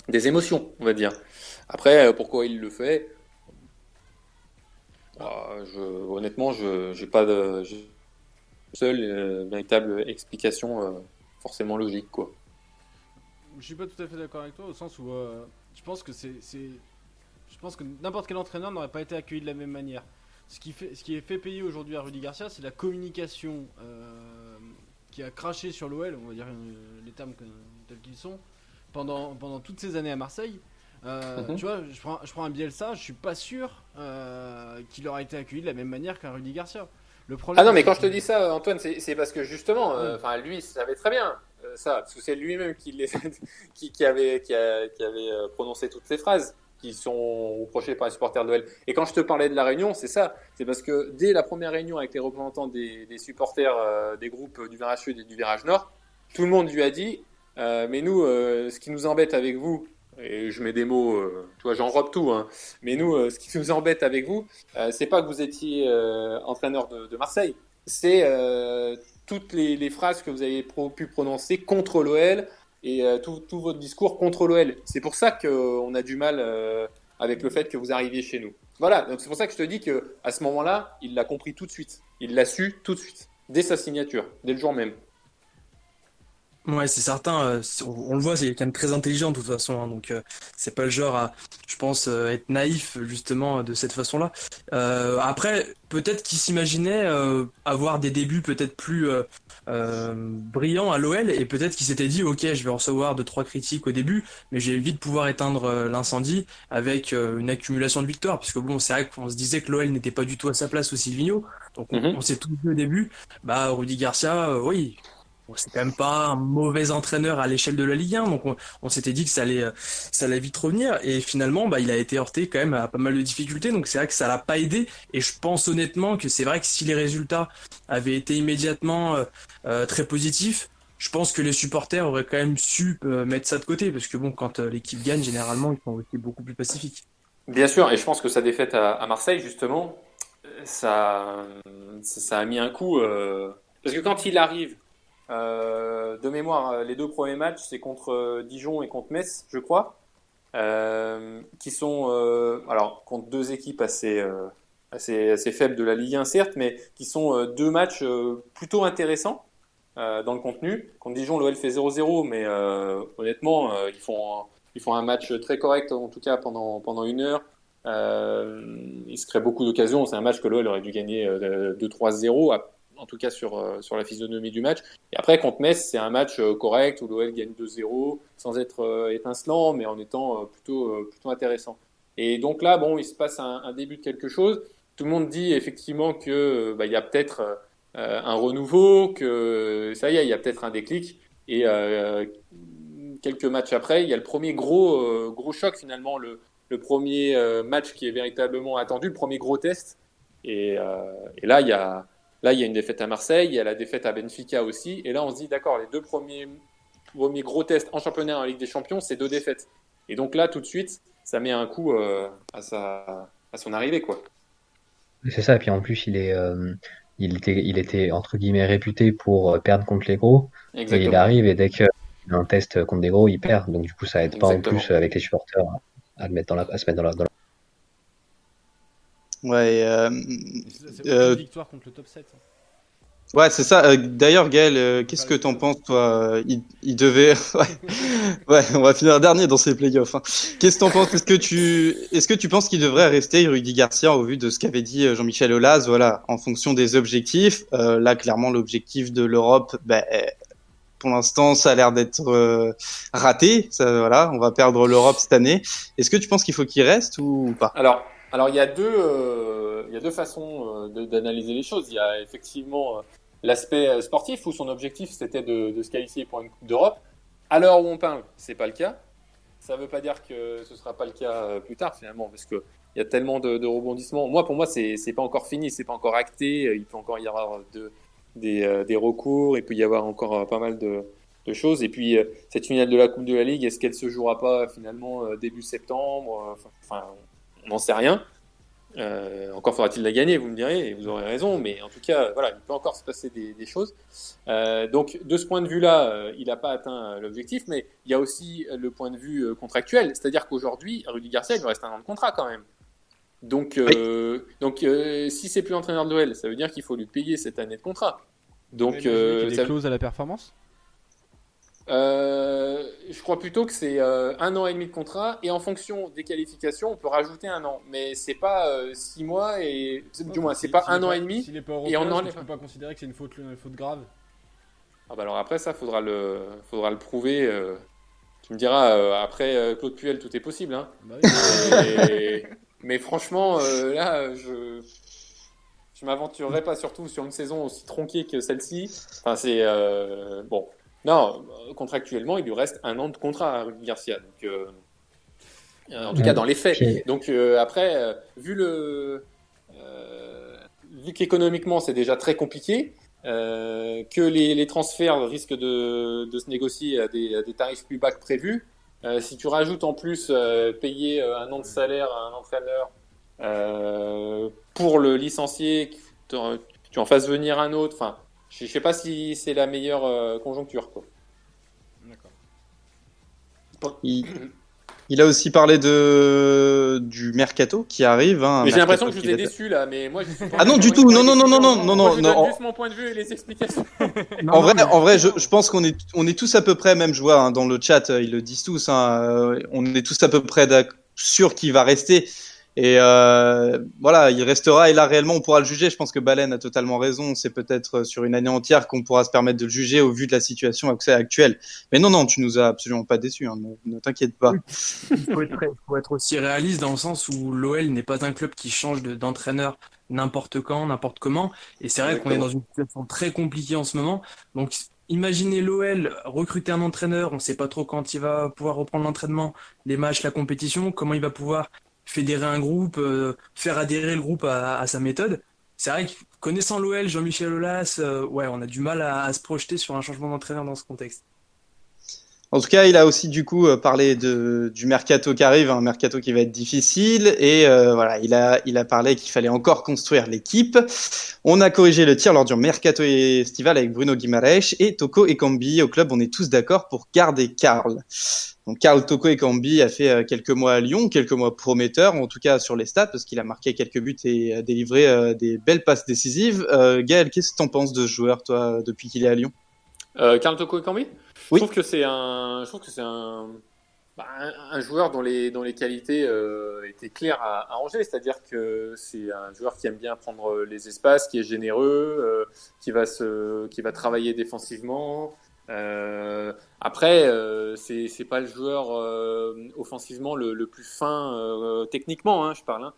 des émotions, on va dire. Après, pourquoi il le fait? Bah, Honnêtement, je j'ai pas de. Seule véritable explication forcément logique, quoi. Je suis pas tout à fait d'accord avec toi au sens où je pense que c'est, je pense que n'importe quel entraîneur n'aurait pas été accueilli de la même manière. Ce qui, fait, ce qui est fait payer aujourd'hui à Rudy Garcia, c'est la communication qui a craché sur l'OL, on va dire les termes tels qu'ils sont, pendant, pendant toutes ces années à Marseille. Euh, mhm. Tu vois, je prends, je prends un Bielsa, je suis pas sûr euh, qu'il aurait été accueilli de la même manière qu'un Rudy Garcia. Le problème, ah non, mais quand je te dis ça, Antoine, c'est parce que justement, euh, enfin lui, il savait très bien ça, parce que c'est lui-même qui, (laughs) qui, qui, avait, qui, qui avait prononcé toutes ces phrases qui sont reprochées par les supporters de l'OL. Et quand je te parlais de la réunion, c'est ça. C'est parce que dès la première réunion avec les représentants des, des supporters des groupes du virage sud et du virage nord, tout le monde lui a dit Mais nous, ce qui nous embête avec vous, et je mets des mots, euh, tu vois, j'enrobe tout. Hein. Mais nous, euh, ce qui nous embête avec vous, euh, c'est pas que vous étiez entraîneur de, Marseille, c'est toutes les, phrases que vous avez pu prononcer contre l'OL et tout, tout, votre discours contre l'OL. C'est pour ça qu'on a du mal avec le fait que vous arriviez chez nous. Voilà, donc c'est pour ça que je te dis que à ce moment-là, il l'a compris tout de suite. Il l'a su tout de suite, dès sa signature, dès le jour même. Ouais, c'est certain. Euh, on, le voit, c'est quelqu'un de très intelligent de toute façon. Hein, donc, euh, c'est pas le genre à, je pense, euh, être naïf justement de cette façon-là. après, peut-être qu'il s'imaginait avoir des débuts peut-être plus brillants à l'OL et peut-être qu'il s'était dit, ok, je vais recevoir deux trois critiques au début, mais j'ai vite pouvoir éteindre l'incendie avec une accumulation de victoires. Parce que bon, c'est vrai qu'on se disait que l'OL n'était pas du tout à sa place au Silvino. Donc, on, on s'est tout dit au début. Bah, Rudy Garcia, oui c'est quand même pas un mauvais entraîneur à l'échelle de la Ligue 1, donc on, s'était dit que ça allait, ça allait vite revenir, et finalement, bah, il a été heurté quand même à pas mal de difficultés, donc c'est vrai que ça l'a pas aidé, et je pense honnêtement que c'est vrai que si les résultats avaient été immédiatement euh, euh, très positifs, je pense que les supporters auraient quand même su euh, mettre ça de côté, parce que bon, quand l'équipe gagne, généralement, ils sont aussi beaucoup plus pacifiques. Bien sûr, et je pense que sa défaite à, Marseille, justement, ça, ça, a mis un coup, parce que quand il arrive euh, de mémoire, euh, les deux premiers matchs, c'est contre euh, Dijon et contre Metz, je crois, qui sont alors contre deux équipes assez, assez, faibles de la Ligue 1, certes, mais qui sont deux matchs plutôt intéressants dans le contenu. Contre Dijon, l'OL fait 0-0, mais honnêtement, ils font ils font un match très correct, en tout cas pendant pendant une heure. il se crée beaucoup d'occasions. C'est un match que l'OL aurait dû gagner 2-3-0 en tout cas sur, euh, sur la physionomie du match. Et après, contre Metz, c'est un match euh, correct où l'OL gagne 2-0 sans être euh, étincelant, mais en étant plutôt, plutôt intéressant. Et donc là, bon, il se passe un, début de quelque chose. Tout le monde dit effectivement que bah, y a peut-être un renouveau, que ça y est, il y a peut-être un déclic. Et quelques matchs après, il y a le premier gros, gros choc finalement, le, le premier match qui est véritablement attendu, le premier gros test. Et, et là, il y a, Là, il y a une défaite à Marseille, il y a la défaite à Benfica aussi. Et là, on se dit, d'accord, les deux premiers, premiers gros tests en championnat en Ligue des Champions, c'est deux défaites. Et donc là, tout de suite, ça met un coup euh, à, sa, à son arrivée. quoi. C'est ça, et puis en plus, il est. Euh, il était, il était entre guillemets réputé pour euh, perdre contre les gros. Et il arrive et dès qu'il a un test contre des gros, il perd. Donc du coup, ça aide pas en plus avec les supporters à, mettre dans la, à se mettre dans la, dans la Ouais. Euh, euh, victoire contre le top 7. Hein. Ouais, c'est ça. Euh, d'ailleurs, Gaël, euh, qu'est-ce que t'en penses, toi il, il, devait. (laughs) ouais. on va finir dernier dans ces playoffs. Hein. Qu'est-ce que t'en penses? Est-ce que tu, est-ce que tu penses qu'il devrait rester Rudy Garcia au vu de ce qu'avait dit Jean-Michel Aulas? Voilà, en fonction des objectifs. là, clairement, l'objectif de l'Europe, ben, pour l'instant, ça a l'air d'être raté. Ça, voilà, on va perdre l'Europe cette année. Est-ce que tu penses qu'il faut qu'il reste ou pas? Alors, alors il y a deux, euh, il y a deux façons euh, d'analyser les choses. Il y a effectivement euh, l'aspect sportif où son objectif c'était de, se qualifier pour une Coupe d'Europe. À l'heure où on parle, c'est pas le cas. Ça ne veut pas dire que ce sera pas le cas plus tard finalement, parce que il y a tellement de, rebondissements. Moi, pour moi, c'est c'est pas encore fini, c'est pas encore acté. Il peut encore y avoir de, des, des recours, il peut y avoir encore pas mal de, choses. Et puis cette finale de la Coupe de la Ligue, est-ce qu'elle se jouera pas finalement début septembre on n'en sait rien. Euh, encore faudra-t-il la gagner, vous me direz, et vous aurez raison, mais en tout cas, voilà, il peut encore se passer des, choses. Euh, donc, de ce point de vue-là, euh, il n'a pas atteint l'objectif, mais il y a aussi le point de vue contractuel, c'est-à-dire qu'aujourd'hui, Rudy Garcia, il lui reste un an de contrat quand même. Donc, donc si c'est plus entraîneur de Noël, ça veut dire qu'il faut lui payer cette année de contrat. Donc, euh, ça... clause à la performance? Euh, je crois plutôt que c'est euh, un an et demi de contrat et en fonction des qualifications, on peut rajouter un an. Mais c'est pas euh, six mois et du moins c'est pas un an et demi. Si et on ne peut pas considérer que c'est une faute, une faute grave? Ah bah alors après ça, faudra le, faudra le prouver. tu me diras après Claude Puel, tout est possible. Hein. Bah mais franchement, là, je je m'aventurerai pas surtout sur une saison aussi tronquée que celle-ci. Enfin c'est bon non, contractuellement, il lui reste un an de contrat à Garcia. Donc, euh, en tout cas, dans les faits. Donc, euh, après, euh, vu le. vu qu'économiquement, c'est déjà très compliqué, que les, transferts risquent de, se négocier à des, tarifs plus bas que prévus, si tu rajoutes en plus payer un an de salaire à un entraîneur pour le licencier, tu, tu en fasses venir un autre, enfin je ne sais pas si c'est la meilleure euh, conjoncture. Quoi. D'accord. Il, a aussi parlé de du mercato qui arrive. Hein, mais j'ai l'impression que je vous ai déçu là, mais moi je suis Ah non du tout, non non non non non non non. Je donne juste mon point de vue et les explications. (laughs) en vrai, en vrai, je, je pense qu'on est on est tous à peu près, même je vois hein, dans le chat, ils le disent tous. Hein, euh, on est tous à peu près sûr qu'il va rester. Et euh, voilà, il restera et là réellement on pourra le juger. Je pense que Balen a totalement raison. C'est peut-être sur une année entière qu'on pourra se permettre de le juger au vu de la situation actuelle. Mais non, non, tu nous as absolument pas déçus. Hein. Ne, t'inquiète pas. (laughs) Il faut être, aussi réaliste dans le sens où l'OL n'est pas un club qui change d'entraîneur n'importe quand, n'importe comment. Et c'est vrai qu'on est dans une situation très compliquée en ce moment. Donc Imaginez l'OL recruter un entraîneur, on ne sait pas trop quand il va pouvoir reprendre l'entraînement, les matchs, la compétition, comment il va pouvoir fédérer un groupe, euh, faire adhérer le groupe à, sa méthode. C'est vrai que connaissant l'OL, Jean-Michel Aulas, euh, ouais, on a du mal à, se projeter sur un changement d'entraîneur dans ce contexte. En tout cas, il a aussi du coup euh, parlé du mercato qui arrive, un mercato qui va être difficile, et voilà, il a, il a parlé qu'il fallait encore construire l'équipe. On a corrigé le tir lors du mercato estival avec Bruno Guimaraes et Toko Ekambi. Au club, on est tous d'accord pour garder Karl. Donc Karl Toko Ekambi a fait euh, quelques mois à Lyon, quelques mois prometteurs, en tout cas sur les stats, parce qu'il a marqué quelques buts et a délivré euh, des belles passes décisives. Euh, Gaël, qu'est-ce que tu en penses de ce joueur, toi, depuis qu'il est à Lyon? Karl Toko Ekambi? Je trouve que c'est un, je trouve que c'est un, bah, un, joueur dont les, dont les qualités étaient claires à, à Angers, c'est-à-dire que c'est un joueur qui aime bien prendre les espaces, qui est généreux, qui va se, qui va travailler défensivement. Euh, après, euh, c'est pas le joueur euh, offensivement le, plus fin euh, techniquement, hein, je parle, hein.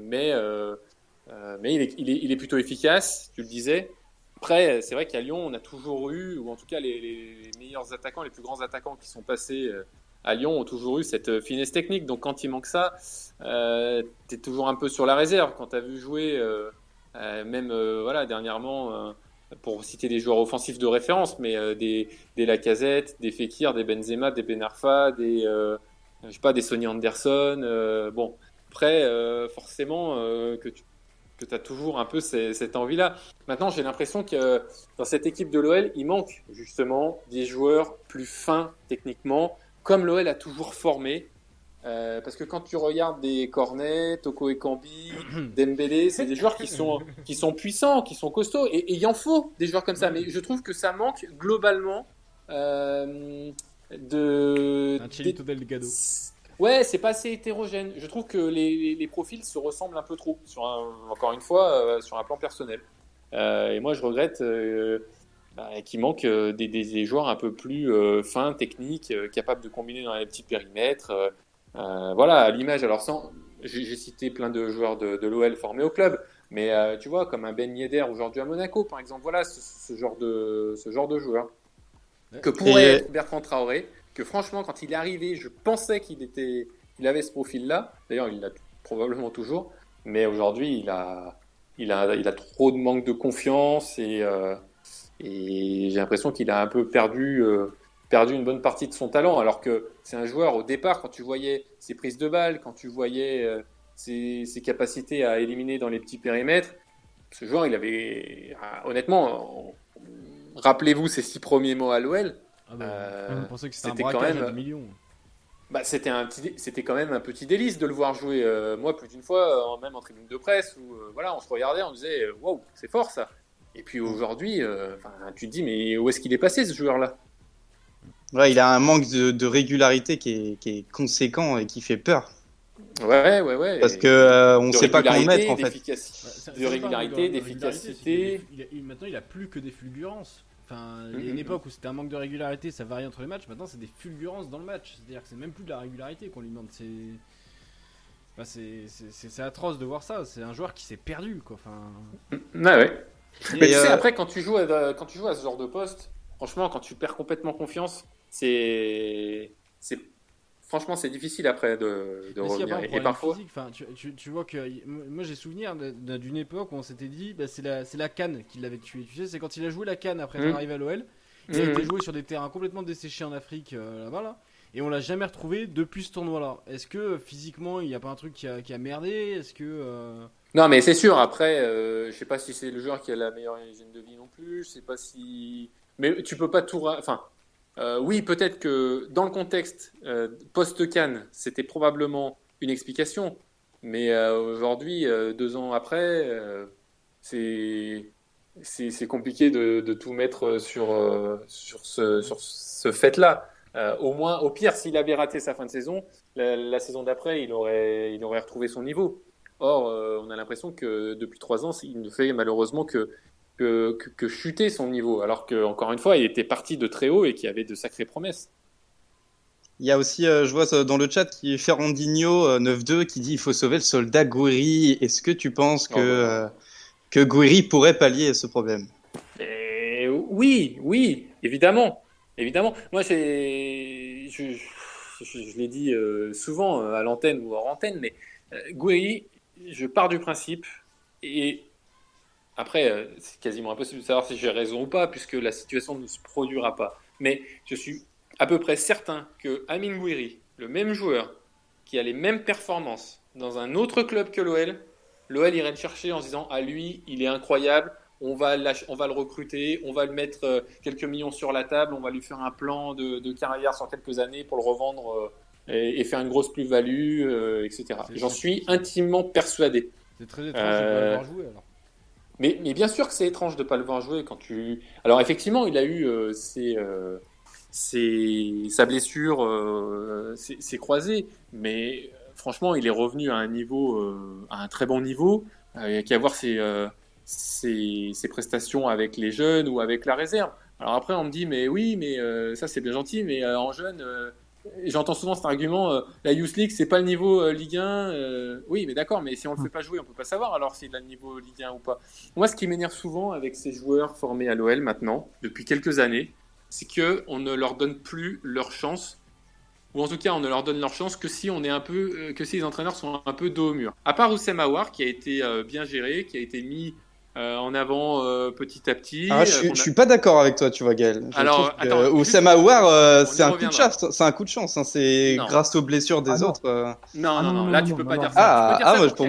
Mais mais il est, plutôt efficace, tu le disais. Après, c'est vrai qu'à Lyon, on a toujours eu, ou en tout cas les, meilleurs attaquants, les plus grands attaquants qui sont passés à Lyon ont toujours eu cette finesse technique. Donc quand il manque ça, tu es toujours un peu sur la réserve. Quand tu as vu jouer, même voilà dernièrement pour citer des joueurs offensifs de référence, mais euh, des, des Lacazette, des Fekir, des Benzema, des Benarfa, des, euh, je sais pas, des Sonny Anderson. Euh, bon, après, forcément, que tu que as toujours un peu cette envie-là. Maintenant, j'ai l'impression que dans cette équipe de l'OL, il manque justement des joueurs plus fins techniquement, comme l'OL a toujours formé. Euh, parce que quand tu regardes des Cornet, Toko Ekambi, (clears throat) Dembélé, c'est des joueurs qui sont, qui sont puissants, qui sont costauds, et il en faut des joueurs comme ça. Mais je trouve que ça manque globalement euh, de. Un Chilito Delgado. Ouais, c'est pas assez hétérogène. Je trouve que les, les, profils se ressemblent un peu trop, sur encore une fois, euh, sur un plan personnel. Euh, et moi, je regrette bah, qu'il manque des, des, des, joueurs un peu plus fins, techniques, capables de combiner dans les petits périmètres. Euh, voilà, à l'image, alors sans, j'ai cité plein de joueurs de, de l'OL formés au club, mais euh, tu vois, comme un Ben Yedder aujourd'hui à Monaco, par exemple, voilà ce, genre, de, ce genre de joueur. Que pourrait être Bertrand Traoré, que franchement, quand il est arrivé, je pensais qu'il était, il avait ce profil-là. D'ailleurs, il l'a probablement toujours, mais aujourd'hui, il a, il a, il a trop de manque de confiance et, euh, et j'ai l'impression qu'il a un peu perdu perdu une bonne partie de son talent, alors que c'est un joueur au départ, quand tu voyais ses prises de balles, quand tu voyais euh, ses, capacités à éliminer dans les petits périmètres, ce joueur, il avait, ah, honnêtement, rappelez-vous ses six premiers mots à l'OL. Ah bah, euh, c'était quand même Bah, c'était un c'était quand même un petit délice de le voir jouer. Euh, moi, plus d'une fois, même en tribune de presse, où voilà, on se regardait, on disait, waouh, c'est fort ça. Et puis aujourd'hui, tu te dis, mais où est-ce qu'il est passé ce joueur-là? Ouais, il a un manque de, régularité qui est, conséquent et qui fait peur. Ouais, ouais, ouais. Parce que euh, on ne sait pas comment mettre en fait. de régularité, d'efficacité. Maintenant, il a plus que des fulgurances. Enfin, il y a une mm-hmm. époque où c'était un manque de régularité, ça varie entre les matchs. Maintenant, c'est des fulgurances dans le match. C'est-à-dire que c'est même plus de la régularité qu'on lui demande. C'est c'est atroce de voir ça. C'est un joueur qui s'est perdu, quoi. Enfin. Ouais, ouais. Mais tu sais, euh, après, quand tu, joues à, quand tu joues à ce genre de poste, franchement, quand tu perds complètement confiance, c'est. Franchement, c'est difficile après de, de revenir. Et parfois. enfin, tu, tu, vois que. Moi, j'ai souvenir d'une époque où on s'était dit bah, c'est la, la canne qui l'avait tué. Tu sais, c'est quand il a joué la canne après mmh. arriver à l'OL. Il a mmh. été joué sur des terrains complètement desséchés en Afrique, euh, là-bas, là et on l'a jamais retrouvé depuis ce tournoi-là. Est-ce que physiquement il n'y a pas un truc qui a, qui a merdé? Est-ce que euh, non, mais c'est sûr. Après, euh, je sais pas si c'est le joueur qui a la meilleure hygiène de vie non plus. Je sais pas si, mais tu peux pas tout. Enfin, euh, oui, peut-être que dans le contexte euh, post-Cannes, c'était probablement une explication. Mais euh, aujourd'hui, deux ans après, c'est compliqué de, tout mettre sur ce fait-là. Au moins, au pire, s'il avait raté sa fin de saison, la, saison d'après, il aurait, il aurait retrouvé son niveau. Or, on a l'impression que depuis trois ans, il ne fait malheureusement que, que, que, chuter son niveau. Alors qu'encore une fois, il était parti de très haut et qu'il avait de sacrées promesses. Il y a aussi, euh, je vois dans le chat, qui est Ferrandinho 9-2 qui dit il faut sauver le soldat Gouiri. Est-ce que tu penses que, oh, que Gouiri pourrait pallier ce problème? Eh, Oui, oui, évidemment. Évidemment, moi, je, je, je l'ai dit euh, souvent euh, à l'antenne ou hors antenne, mais euh, je pars du principe, et après, euh, c'est quasiment impossible de savoir si j'ai raison ou pas, puisque la situation ne se produira pas. Mais je suis à peu près certain que Amin Gouiri, le même joueur, qui a les mêmes performances dans un autre club que l'OL, l'OL irait le chercher en se disant à ah, lui, il est incroyable, on va, on va le recruter, on va le mettre euh, quelques millions sur la table, on va lui faire un plan de, carrière sur quelques années pour le revendre euh, et, faire une grosse plus-value, euh, etc. J'en suis intimement persuadé. C'est très étrange de pas jouer alors. Mais, bien sûr que c'est étrange de ne pas le voir jouer quand tu. Alors effectivement, il a eu ses, sa blessure, ses, croisés, mais franchement, il est revenu à un niveau, à un très bon niveau. il y a qu'à voir ses ses, prestations avec les jeunes ou avec la réserve. Alors après, on me dit, mais oui, mais euh, ça c'est bien gentil, mais euh, en jeune, euh, j'entends souvent cet argument, la Youth League, c'est pas le niveau Ligue 1. oui, mais d'accord, mais si on le fait pas jouer, on peut pas savoir alors s'il a le niveau Ligue 1 ou pas. Moi, ce qui m'énerve souvent avec ces joueurs formés à l'OL maintenant, depuis quelques années, c'est que on ne leur donne plus leur chance ou en tout cas on ne leur donne leur chance que si on est un peu que si les entraîneurs sont un peu dos au mur. À part Oussem Aouar qui a été bien géré, qui a été mis euh, en avant euh, petit à petit. Ah, je, suis, suis pas d'accord avec toi, tu vois, Gaël. Alors, attends, Oussama euh, c'est un, coup de chance, c'est un coup de chance. Hein, c'est grâce aux blessures des ah, autres. Non, non, non, là tu peux pas dire ça. Ah, ah, moi, pour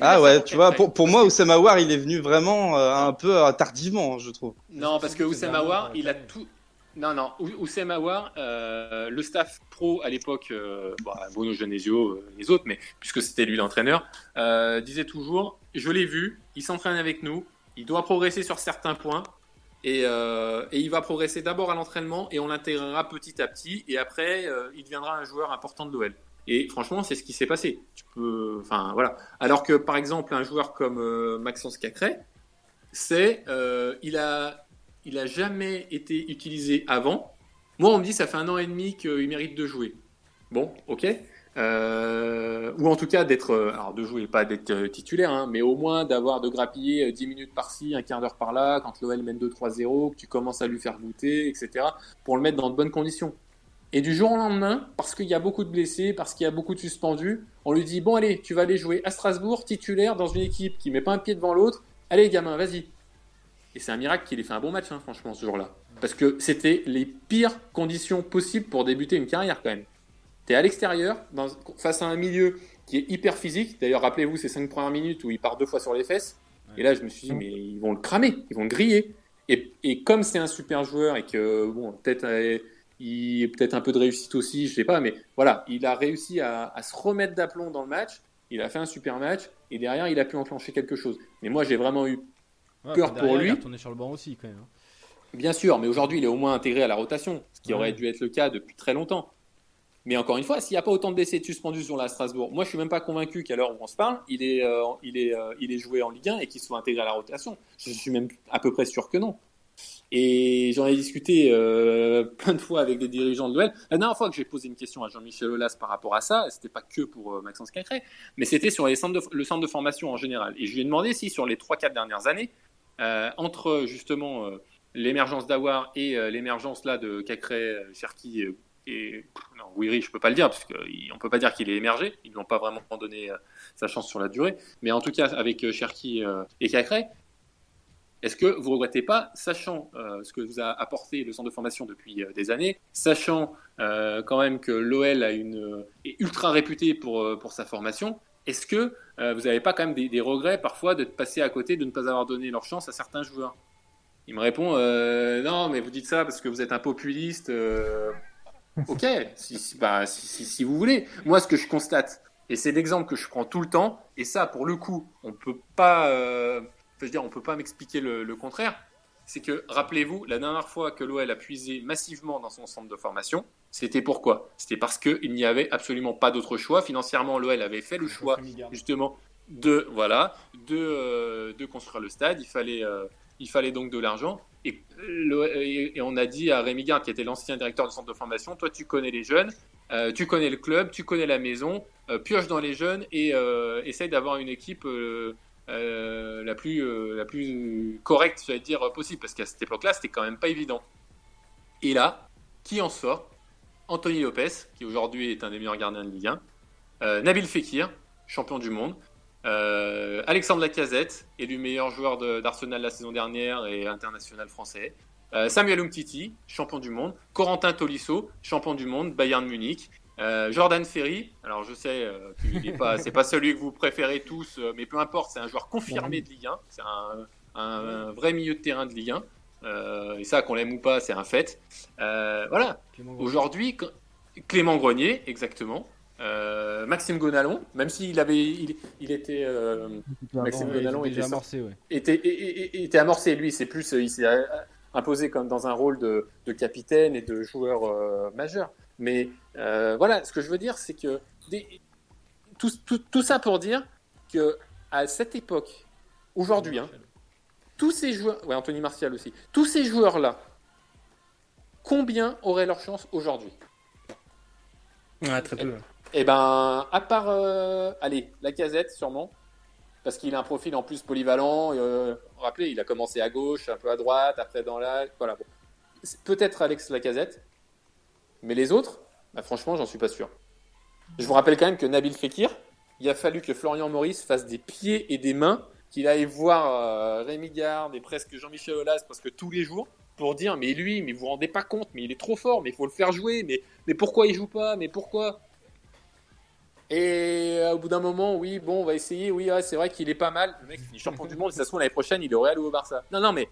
ah ouais, tu vois, pour, pour moi, Oussama Aouar, il est venu vraiment un peu tardivement, je trouve. Non, parce que Oussama Aouar, il a tout, non, non. Oussem Aouar, euh, le staff pro à l'époque, euh, Bruno Genesio, euh, les autres, mais puisque c'était lui l'entraîneur, euh, disait toujours Je l'ai vu, il s'entraîne avec nous, il doit progresser sur certains points, et, et il va progresser d'abord à l'entraînement, et on l'intégrera petit à petit, et après, il deviendra un joueur important de l'OL. Et franchement, c'est ce qui s'est passé. Tu peux, enfin voilà. Alors que par exemple, un joueur comme Maxence Cacré, c'est, il a il n'a jamais été utilisé avant. Moi, on me dit ça fait un an et demi qu'il mérite de jouer. Bon, ok. Euh, ou en tout cas d'être, euh, alors de jouer, pas d'être euh, titulaire, hein, mais au moins d'avoir de grappiller 10 minutes par-ci, un quart d'heure par-là, quand l'OL mène 2-3-0, que tu commences à lui faire goûter, etc., pour le mettre dans de bonnes conditions. Et du jour au lendemain, parce qu'il y a beaucoup de blessés, parce qu'il y a beaucoup de suspendus, on lui dit, bon allez, tu vas aller jouer à Strasbourg, titulaire, dans une équipe qui met pas un pied devant l'autre, allez gamin, vas-y, et c'est un miracle qu'il ait fait un bon match, hein, franchement, ce jour-là. Parce que c'était les pires conditions possibles pour débuter une carrière, quand même. Tu es à l'extérieur, face à un milieu qui est hyper physique. D'ailleurs, rappelez-vous ces cinq premières minutes où il part deux fois sur les fesses. Et là, je me suis dit, mais ils vont le cramer, ils vont le griller. Et, comme c'est un super joueur et que, bon, peut-être euh, il peut-être un peu de réussite aussi, je sais pas, mais voilà, il a réussi à, à se remettre d'aplomb dans le match. Il a fait un super match et derrière, il a pu enclencher quelque chose. Mais moi, j'ai vraiment eu peur pour lui. Il est sur le banc aussi quand même. Hein. Bien sûr, mais aujourd'hui il est au moins intégré à la rotation, ce qui aurait dû être le cas depuis très longtemps. Mais encore une fois, s'il n'y a pas autant de blessés suspendus sur la Strasbourg, moi je suis même pas convaincu qu'à l'heure où on se parle, il est, euh, il est, euh, il est joué en Ligue 1 et qu'il soit intégré à la rotation. Je suis même à peu près sûr que non. Et j'en ai discuté euh, (laughs) plein de fois avec des dirigeants de l'OL. La dernière fois que j'ai posé une question à Jean-Michel Aulas par rapport à ça, c'était pas que pour Maxence Cacré, mais c'était sur le centre de formation en général. Et je lui ai demandé si sur les 3-4 dernières années, entre justement l'émergence d'Awar et l'émergence là de Cacré, Cherki et non, Wiri, je peux pas le dire parce qu'on peut pas dire qu'il est émergé. Ils n'ont pas vraiment donné euh, sa chance sur la durée. Mais en tout cas, avec euh, Cherki euh, et Cacré, est-ce que vous regrettez pas, sachant ce que vous a apporté le centre de formation depuis des années, sachant quand même que l'OL est ultra réputé pour pour sa formation, est-ce que vous n'avez pas quand même des, des regrets parfois d'être passé à côté, de ne pas avoir donné leur chance à certains joueurs? Il me répond non, mais vous dites ça parce que vous êtes un populiste. Ok, bah, si, si, vous voulez. Moi, ce que je constate, et c'est l'exemple que je prends tout le temps, et ça, pour le coup, on peut pas, euh, je dire, on peut pas m'expliquer le, contraire. C'est que, rappelez-vous, la dernière fois que l'OL a puisé massivement dans son centre de formation, c'était pourquoi? C'était parce qu'il n'y avait absolument pas d'autre choix. Financièrement, l'OL avait fait le choix, justement, de, voilà, de, euh, de construire le stade. Il fallait, euh, il fallait donc de l'argent. Et, on a dit à Rémi Garde, qui était l'ancien directeur du centre de formation, toi tu connais les jeunes, euh, tu connais le club, tu connais la maison, euh, pioche dans les jeunes et euh, essaye d'avoir une équipe la, plus, la plus correcte, j'allais dire, possible, parce qu'à cette époque-là, c'était quand même pas évident. Et là, qui en sort? Anthony Lopez, qui aujourd'hui est un des meilleurs gardiens de Ligue 1, Nabil Fekir, champion du monde, euh, Alexandre Lacazette, élu meilleur joueur d'Arsenal la saison dernière et international français. Euh, Samuel Umtiti, champion du monde. Corentin Tolisso, champion du monde, Bayern Munich. Euh, Jordan Ferry, alors je sais qu'il n'est pas, c'est pas celui que vous préférez tous, mais peu importe, c'est un joueur confirmé de Ligue 1, c'est un, vrai milieu de terrain de Ligue 1. et ça, qu'on l'aime ou pas, c'est un fait. voilà. Aujourd'hui, Clément Grenier, exactement. Euh, Maxime Gonalon, même s'il avait, il, était, euh, Maxime Gonalon était, amorcé, était, amorcé. Lui, c'est plus, il s'est imposé comme dans un rôle de, capitaine et de joueur euh, majeur. Mais voilà, ce que je veux dire, c'est que tout, ça pour dire que à cette époque, aujourd'hui, hein, tous ces joueurs, ouais, Anthony Martial aussi, tous ces joueurs-là, combien auraient leur chance aujourd'hui? Ouais, très peu. Eh ben, à part, euh, allez, la casette sûrement, parce qu'il a un profil en plus polyvalent. Euh, rappelez, il a commencé à gauche, un peu à droite, après dans la, voilà. Peut-être Alex Lacazette, mais les autres, bah, franchement, j'en suis pas sûr. Je vous rappelle quand même que Nabil Fekir, il a fallu que Florian Maurice fasse des pieds et des mains, qu'il aille voir euh, Rémi Garde et presque Jean-Michel Aulas, parce que tous les jours, pour dire mais lui, mais vous vous rendez pas compte, mais il est trop fort, mais il faut le faire jouer, mais, mais pourquoi il joue pas, mais pourquoi? Et euh, au bout d'un moment, oui, bon, on va essayer. Oui, c'est vrai qu'il est pas mal. Le mec finit champion du monde. Et ça se trouve, l'année prochaine, il est au Real ou au Barça. Non, non, mais.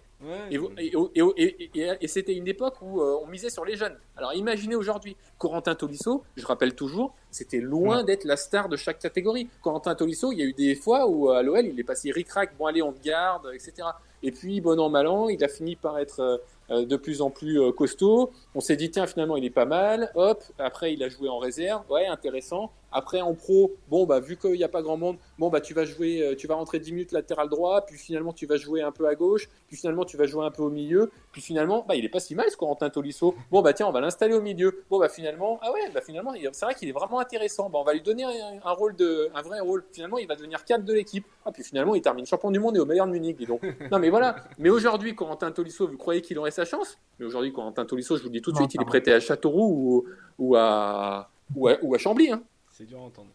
et, c'était une époque où euh, on misait sur les jeunes. Alors imaginez aujourd'hui, Corentin Tolisso, je rappelle toujours, c'était loin d'être la star de chaque catégorie. Corentin Tolisso, il y a eu des fois où à l'OL, il est passé ric-rac, bon allez, on te garde, etc. Et puis, bon an, mal an, il a fini par être euh, de plus en plus costaud. On s'est dit, tiens, finalement, il est pas mal. Hop, après, il a joué en réserve. Ouais, intéressant. Après, en pro, bon, bah, vu qu'il n'y a pas grand monde, bon, bah, tu vas jouer, euh, tu vas rentrer 10 minutes latéral droit, puis finalement, tu vas jouer un peu à gauche, puis finalement, tu vas jouer un peu au milieu, puis finalement, bah, il est pas si mal ce Corentin Tolisso. Bon, bah, tiens, on va l'installer au milieu. Bon, bah, finalement, ah ouais, bah, finalement, c'est vrai qu'il est vraiment intéressant. Bah, on va lui donner un, rôle de, un vrai rôle. Finalement, il va devenir cadre de l'équipe. Ah, puis finalement, il termine champion du monde et au meilleur de Munich, dis donc. Non, mais voilà. Mais aujourd'hui, Corentin Tolisso, vous croyez qu'il aurait sa chance? Mais aujourd'hui, Corentin Tolisso, je vous le dis tout de suite, il est prêté à Châteauroux ou, à, ou à, ou à Chambly, hein. C'est dur à entendre.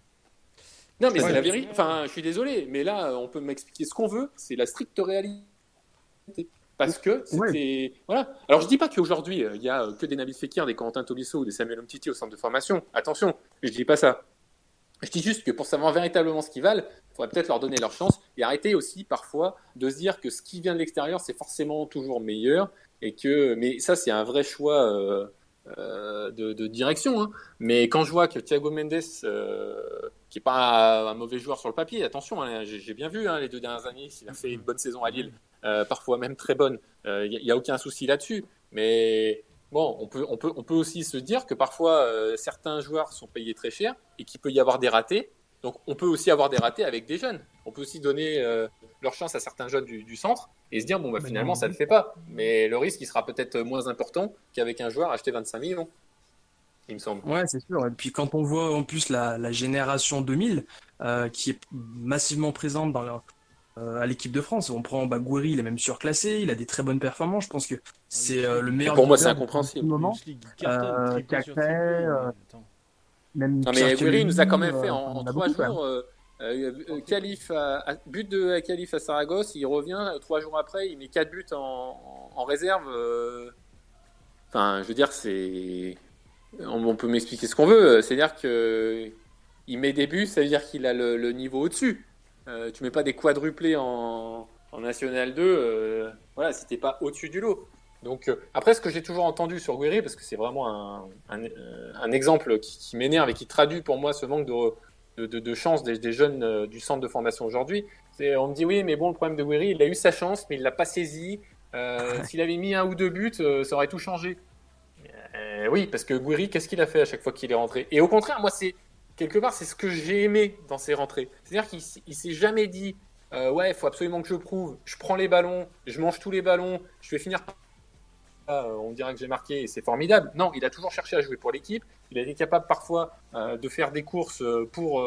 Non, mais c'est la vérité. Enfin, je suis désolé, mais là, on peut m'expliquer ce qu'on veut. C'est la stricte réalité. Parce que c'était. Voilà. Alors, je dis pas qu'aujourd'hui, euh, il y a euh, que des Nabil Fekir, des Quentin Tolisso ou des Samuel Umtiti au centre de formation. Attention, je dis pas ça. Je dis juste que pour savoir véritablement ce qu'ils valent, il faudrait peut-être leur donner leur chance et arrêter aussi parfois de se dire que ce qui vient de l'extérieur, c'est forcément toujours meilleur. Et que, mais ça, c'est un vrai choix. Euh, euh, de, direction. Hein. Mais quand je vois que Thiago Mendes, euh, qui est pas un mauvais joueur sur le papier, attention, hein, j'ai bien vu hein, les deux dernières années, il a fait une bonne saison à Lille. parfois même très bonnes. Il n'y a, aucun souci là-dessus. Mais bon, on peut, on, peut, on peut aussi se dire que parfois certains joueurs sont payés très cher et qu'il peut y avoir des ratés. Donc on peut aussi avoir des ratés avec des jeunes. On peut aussi donner leur chance à certains jeunes du, centre et se dire bon bah finalement ça ne le fait pas. Mais le risque il sera peut-être moins important qu'avec un joueur acheté 25 millions il me semble. Ouais, c'est sûr. Et puis quand on voit en plus la, génération 2000 euh, qui est massivement présente dans euh, à l'équipe de France, on prend bah, il est même surclassé, il a des très bonnes performances. Je pense que c'est euh, le meilleur. Pour moi, c'est incompréhensible. Moment. même non, mais Gouiri nous a quand même fait en, trois jours. Calif but de Calif à Saragosse, il revient trois jours après, il met quatre buts en, réserve. Enfin, je veux dire, c'est on, peut m'expliquer ce qu'on veut. C'est-à-dire que il met des buts, ça veut dire qu'il a le, niveau au-dessus. Euh, tu mets pas des quadruplés en, National 2, euh, voilà, si t'es pas au-dessus du lot. Donc euh, après, ce que j'ai toujours entendu sur Guéry, parce que c'est vraiment un, exemple qui, m'énerve et qui traduit pour moi ce manque de, de, chance des, jeunes du centre de formation aujourd'hui, on me dit oui, mais bon, le problème de Guéry, il a eu sa chance, mais il l'a pas saisi. S'il avait mis un ou deux buts, ça aurait tout changé. Euh, oui, parce que Gouiri, qu'est-ce qu'il a fait à chaque fois qu'il est rentré? Et au contraire, moi, c'est quelque part, c'est ce que j'ai aimé dans ses rentrées. C'est-à-dire qu'il il s'est jamais dit, euh, ouais, il faut absolument que je prouve, je prends les ballons, je mange tous les ballons, je vais finir par... Ah, on dirait que j'ai marqué et c'est formidable. Non, il a toujours cherché à jouer pour l'équipe. Il a été capable parfois euh, de faire des courses pour,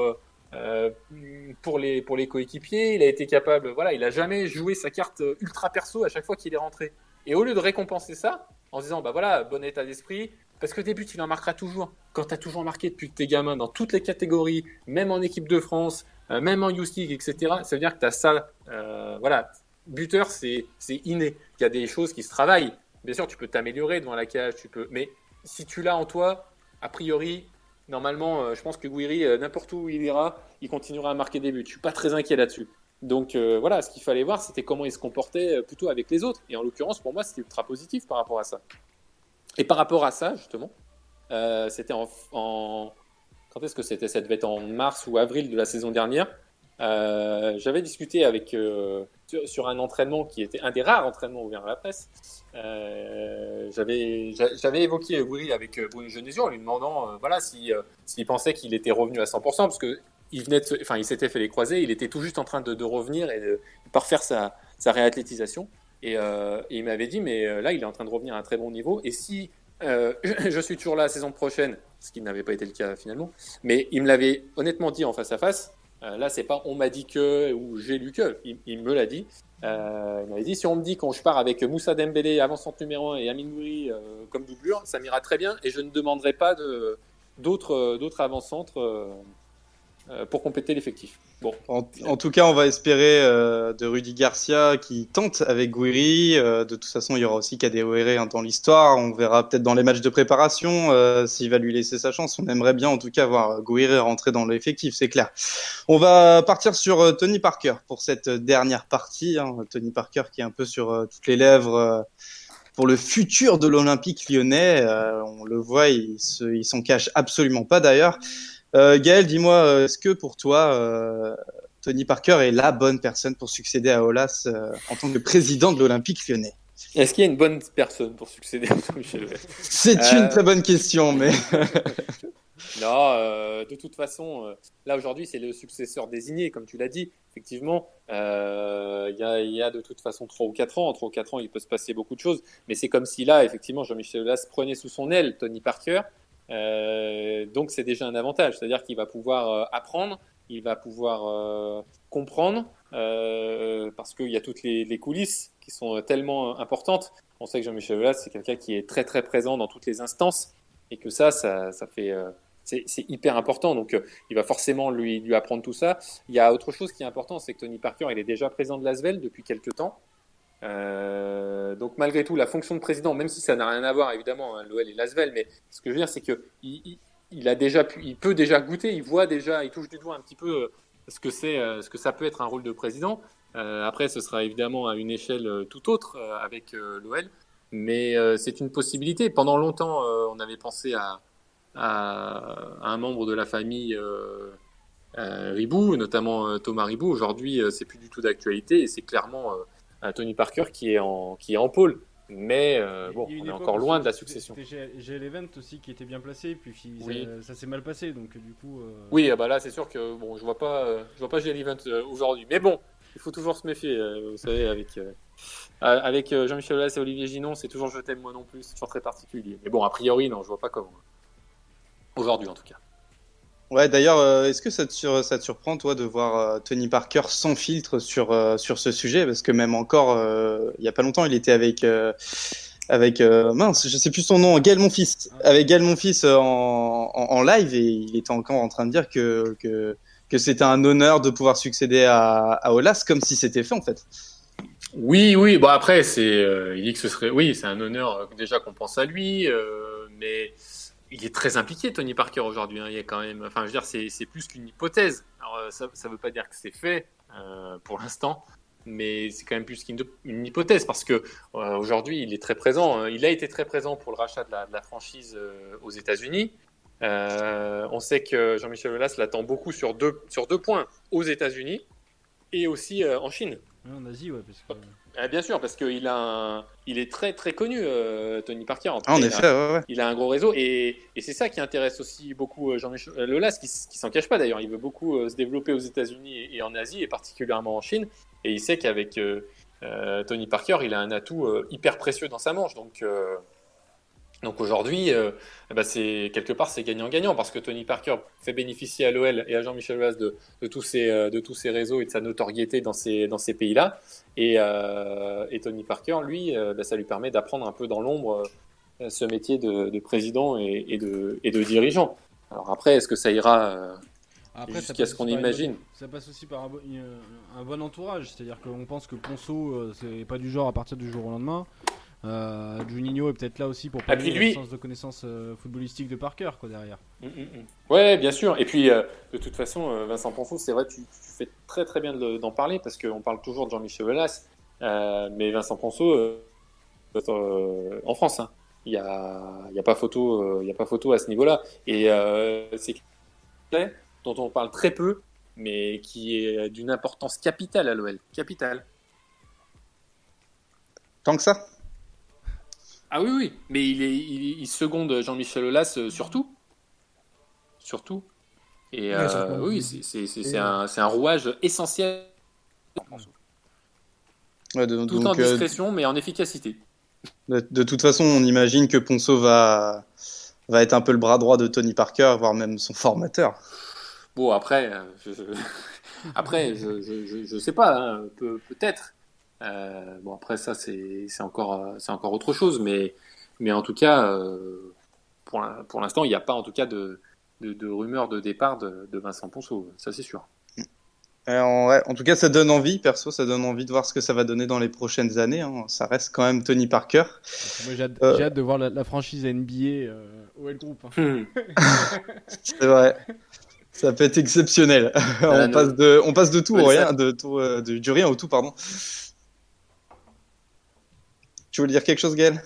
pour les, pour les coéquipiers. Il a été capable, voilà, il a jamais joué sa carte ultra perso à chaque fois qu'il est rentré. Et au lieu de récompenser ça, en disant, bah voilà, bon état d'esprit, parce que tes buts, il en marquera toujours. Quand tu as toujours marqué depuis que t'es gamin dans toutes les catégories, même en équipe de France, euh, même en Youth League, etc., ça veut dire que tu as ça. Euh, voilà, buteur, c'est inné. Il y a des choses qui se travaillent. Bien sûr, tu peux t'améliorer devant la cage, tu peux. Mais si tu l'as en toi, a priori, normalement, euh, je pense que Guiri, n'importe où il ira, il continuera à marquer des buts. Je suis pas très inquiet là-dessus. Donc euh, voilà, ce qu'il fallait voir, c'était comment il se comportait euh, plutôt avec les autres. Et en l'occurrence, pour moi, c'était ultra positif par rapport à ça. Et par rapport à ça, justement, euh, c'était en, Quand est-ce que c'était? Ça devait être en mars ou avril de la saison dernière. J'avais discuté avec sur, un entraînement qui était un des rares entraînements ouverts à la presse. J'avais évoqué Willy avec Bruno Genesio en lui demandant voilà s'il pensait qu'il était revenu à 100%, parce que il venait enfin, il s'était fait les croisés, il était tout juste en train de, revenir et de, parfaire sa, sa réathlétisation. Euh, et, il m'avait dit, mais euh, là, il est en train de revenir à un très bon niveau. Et si euh, (laughs) je suis toujours là la saison prochaine, ce qui n'avait pas été le cas finalement, mais il me l'avait honnêtement dit en face à face. Là, c'est pas on m'a dit que ou j'ai lu que, il, me l'a dit. il m'avait dit si on me dit quand je pars avec Moussa Dembélé avant-centre numéro 1 et Amin Mouri comme doublure, ça m'ira très bien et je ne demanderai pas d'autres d'autres avant-centres euh, pour compléter l'effectif. Bon. En, tout cas, on va espérer euh, de Rudy Garcia qui tente avec Guiri. Euh, de toute façon, il y aura aussi Kadewere hein, dans l'histoire. On verra peut-être dans les matchs de préparation s'il va lui laisser sa chance. On aimerait bien, en tout cas, voir Guiri rentrer dans l'effectif, c'est clair. On va partir sur Tony Parker pour cette dernière partie. Hein. Tony Parker qui est un peu sur toutes les lèvres pour le futur de l'Olympique lyonnais. on le voit, il s'en cache absolument pas d'ailleurs. Euh, Gaël, dis-moi, euh, est-ce que pour toi, euh, Tony Parker est la bonne personne pour succéder à Olas en tant que président de l'Olympique lyonnais? Est-ce qu'il y a une bonne personne pour succéder à Michel C'est une très bonne question, mais. (laughs) non, de toute façon, là aujourd'hui, c'est le successeur désigné, comme tu l'as dit. Effectivement, il y, a, de toute façon 3 ou 4 ans. En 3 ou 4 ans, il peut se passer beaucoup de choses. Mais c'est comme si là, effectivement, Jean-Michel Aulas prenait sous son aile Tony Parker euh, donc c'est déjà un avantage, c'est-à-dire qu'il va pouvoir euh, apprendre, il va pouvoir euh, comprendre, parce qu'il y a toutes les, coulisses qui sont tellement importantes. On sait que Jean-Michel Aulas, c'est quelqu'un qui est très très présent dans toutes les instances, et que ça, ça, fait... c'est hyper important, donc il va forcément lui, lui apprendre tout ça. Il y a autre chose qui est important, c'est que Tony Parker, il est déjà président de l'Asvel depuis quelques temps. Euh, donc malgré tout, la fonction de président, même si ça n'a rien à voir évidemment, hein, l'OL et l'Asvel, mais ce que je veux dire, c'est que il, a déjà il peut déjà goûter, il voit déjà, il touche du doigt un petit peu euh, ce que c'est, euh, ce que ça peut être un rôle de président. après, ce sera évidemment à une échelle tout autre avec l'OL, mais c'est une possibilité. Pendant longtemps, on avait pensé à, à, un membre de la famille. Ribou, notamment Thomas Ribou. Aujourd'hui, c'est plus du tout d'actualité et c'est clairement Tony Parker qui est en, qui est en pôle. Mais euh, bon, on est encore loin de la succession. J'ai l'event aussi qui était bien placé, puis ça, s'est mal passé, donc du coup. Euh, oui, ah bah là c'est sûr que bon, je vois pas, euh, je vois pas l'event aujourd'hui. Mais bon, il faut toujours se méfier, vous savez, avec avec Jean-Michel Aulas et Olivier Ginon, c'est toujours je t'aime moi non plus, c'est toujours très particulier. Mais bon, a priori non, je vois pas comment. Aujourd'hui en tout cas. Ouais, d'ailleurs, euh, est-ce que ça te, ça te, surprend, toi, de voir euh, Tony Parker sans filtre sur, euh, sur ce sujet? Parce que même encore, il n'y a pas longtemps, il était avec, avec mince, je sais plus son nom, Gaël Monfils, avec Gaël Monfils en, en, en, live, et il était encore en train de dire que, que, que c'était un honneur de pouvoir succéder à, à Olas, comme si c'était fait, en fait. Oui, oui, bon après, c'est, il dit que ce serait, oui, c'est un honneur déjà qu'on pense à lui, mais il est très impliqué, Tony Parker, aujourd'hui. Hein. Il y a quand même, enfin, je veux dire, c'est plus qu'une hypothèse. Alors, euh, ça ne veut pas dire que c'est fait euh, pour l'instant, mais c'est quand même plus qu'une hypothèse parce que euh, aujourd'hui, il est très présent. Hein. Il a été très présent pour le rachat de la, franchise aux États-Unis. on sait que Jean-Michel Aulas l'attend beaucoup sur deux, sur deux points aux États-Unis et aussi en Chine. En Asie, ouais. Parce que... Ah, bien sûr, parce qu'il a il est très très connu, euh, Tony Parker. En, ah, effet, il a, ouais, il a un gros réseau et, et c'est ça qui intéresse aussi beaucoup euh, Jean-Michel euh, Lolas, qui, qui s'en cache pas d'ailleurs. Il veut beaucoup se développer aux États-Unis et, en Asie et particulièrement en Chine. Et il sait qu'avec Tony Parker, il a un atout hyper précieux dans sa manche. Donc donc aujourd'hui, euh, bah c'est quelque part c'est gagnant-gagnant parce que Tony Parker fait bénéficier à l'OL et à Jean-Michel Aulas de, de, tous ces euh, de tous ces réseaux et de sa notoriété dans ces dans ces pays-là. Et, euh, et, Tony Parker, lui, euh, bah ça lui permet d'apprendre un peu dans l'ombre euh, ce métier de, de président et, et, de et de dirigeant. Alors après, est-ce que ça ira jusqu'à ce qu'on imagine? Ça passe aussi par un, un bon entourage, c'est-à-dire qu'on pense que Ponceau c'est pas du genre à partir du jour au lendemain. Euh, Juninho est peut-être là aussi pour parler lui... sens de connaissance euh, footballistique de Parker quoi derrière. Mm, mm, mm. Ouais, bien sûr. Et puis euh, de toute façon, euh, Vincent Ponceau, c'est vrai, tu, tu, fais très très bien d'en parler parce qu'on parle toujours de Jean-Michel Velas, mais Vincent Ponceau en France, hein. il n'y a, y a pas photo, il y a pas photo à ce niveau-là. Et c'est dont on parle très peu, mais qui est d'une importance capitale à l'OL, capitale. Tant que ça ah oui, oui, mais il, est, il, seconde Jean-Michel Aulas euh, surtout. Surtout. Et euh, oui, c'est un, un, rouage essentiel. Tout en euh, discrétion, mais en efficacité. De, toute façon, on imagine que Ponceau va, va être un peu le bras droit de Tony Parker, voire même son formateur. Bon, après, je, (laughs) après, je, je, je, sais pas, hein, peut-être. Euh, bon, après, ça, c'est encore, euh, c'est encore autre chose, mais, mais en tout cas, euh, pour, pour l'instant, il n'y a pas en tout cas de, de, de rumeurs de départ de, de Vincent Ponceau, ça c'est sûr. En, ouais, en, tout cas, ça donne envie, perso, ça donne envie de voir ce que ça va donner dans les prochaines années. Hein. Ça reste quand même Tony Parker. Moi, j'ai hâte, de voir la, franchise NBA euh, OL Group. Hein. Hmm. (laughs) C'est vrai. Ça peut être exceptionnel. (laughs) on, passe de, on passe de tout au rien, de tout, de, du rien au tout, pardon. Tu voulais dire quelque chose, Gaël?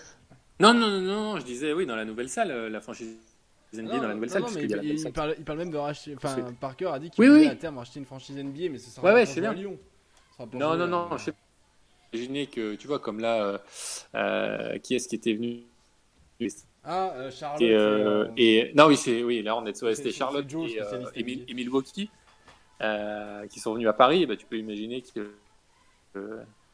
Non, non, non, non, je disais oui, dans la nouvelle salle, euh, la franchise NBA dans la nouvelle salle. Non, mais il, parle, il, parle, même de racheter. Enfin, Parker a dit qu'il voulait à terme racheter une franchise NBA, mais ça sera ouais, ouais, c'est bien. Lyon. Non, non, non, je sais pas. Imaginez que, tu vois, comme là, euh, euh, qui est-ce qui était venu? Ah, euh, Charlotte. Et, euh, et, non, oui, c'est oui, là on est, ouais, c'était Charlotte Joe, et Emile, Emile Wauquiez, qui sont venus à Paris. bah, tu peux imaginer que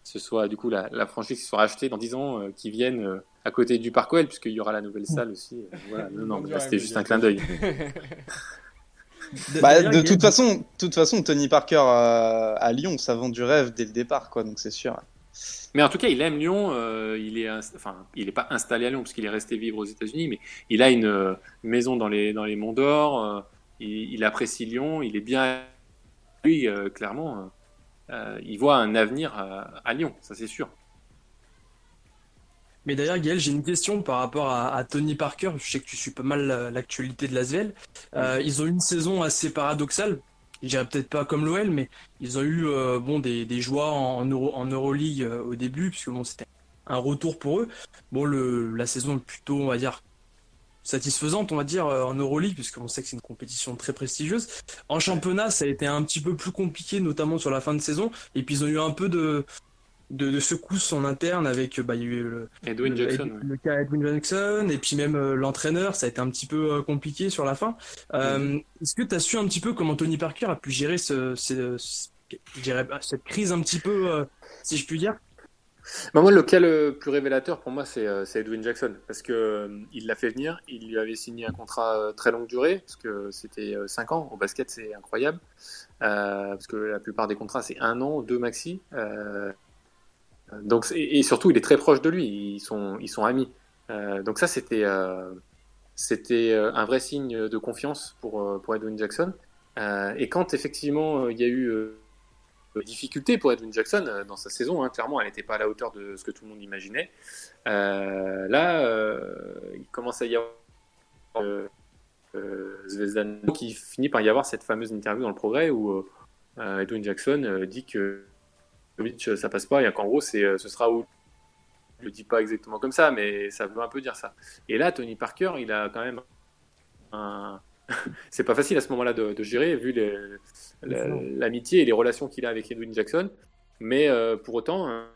ce soit du coup la, la franchise qui soit rachetée dans 10 ans, euh, qui viennent euh, à côté du Parc OL, puisqu'il y aura la nouvelle salle aussi. Euh, voilà, non, non, (laughs) c'était juste un clin d'œil. (laughs) bah, de toute façon, toute façon, Tony Parker à Lyon, ça vend du rêve dès le départ, quoi. Donc c'est sûr. Mais en tout cas, il aime Lyon. Euh, il est, enfin, il n'est pas installé à Lyon parce qu'il est resté vivre aux États-Unis, mais il a une, maison dans les dans les Monts d'Or. il, il, apprécie Lyon. Il est bien lui, clairement. Euh, il voit un avenir à, Lyon, ça c'est sûr. Mais d'ailleurs, Gaël, j'ai une question par rapport à, Tony Parker. Je sais que tu suis pas mal l'actualité de l'Asvel. Euh, ils ont eu une saison assez paradoxale. Je dirais peut-être pas comme l'OL, mais ils ont eu euh, bon des, des joies en, Euro, en Euroleague au début, puisque bon, c'était un retour pour eux. Bon, le, la saison est plutôt, on va dire, satisfaisante, on va dire, euh, en Euroleague, puisqu'on sait que c'est une compétition très prestigieuse. En championnat, ça a été un petit peu plus compliqué, notamment sur la fin de saison. Et puis ils ont eu un peu de, de, de secousses en interne avec bah, il y a eu le, Edwin Jackson, le, cas Edwin Jackson et puis même l'entraîneur, ça a été un petit peu compliqué sur la fin. Est-ce que tu as su un petit peu comment Tony Parker a pu gérer ce, ce, je dirais, cette crise un petit peu, si je puis dire? Bah moi, le cas le plus révélateur pour moi, c'est euh, Edwin Jackson. Parce que euh, il l'a fait venir, il lui avait signé un contrat euh, très longue durée, parce que c'était 5 ans. Au basket, c'est incroyable. parce que la plupart des contrats, c'est un an, deux maxi. donc, et, surtout, il est très proche de lui. Ils sont, amis. donc, ça, c'était c'était un vrai signe de confiance pour Edwin Jackson. et quand effectivement il y a eu difficulté pour Edwin Jackson euh, dans sa saison. Hein. Clairement, elle n'était pas à la hauteur de ce que tout le monde imaginait. Euh, là, euh, il commence à y avoir Zvezdan qui finit par y avoir cette fameuse interview dans le progrès où Edwin Jackson dit que ça passe pas et qu'en gros ce sera où je le dis pas exactement comme ça mais ça veut un peu dire ça et là Tony Parker il a quand même un, (laughs) c'est pas facile à ce moment-là de, gérer, vu l'amitié et les relations qu'il a avec Edwin Jackson. Mais euh, pour autant, hein,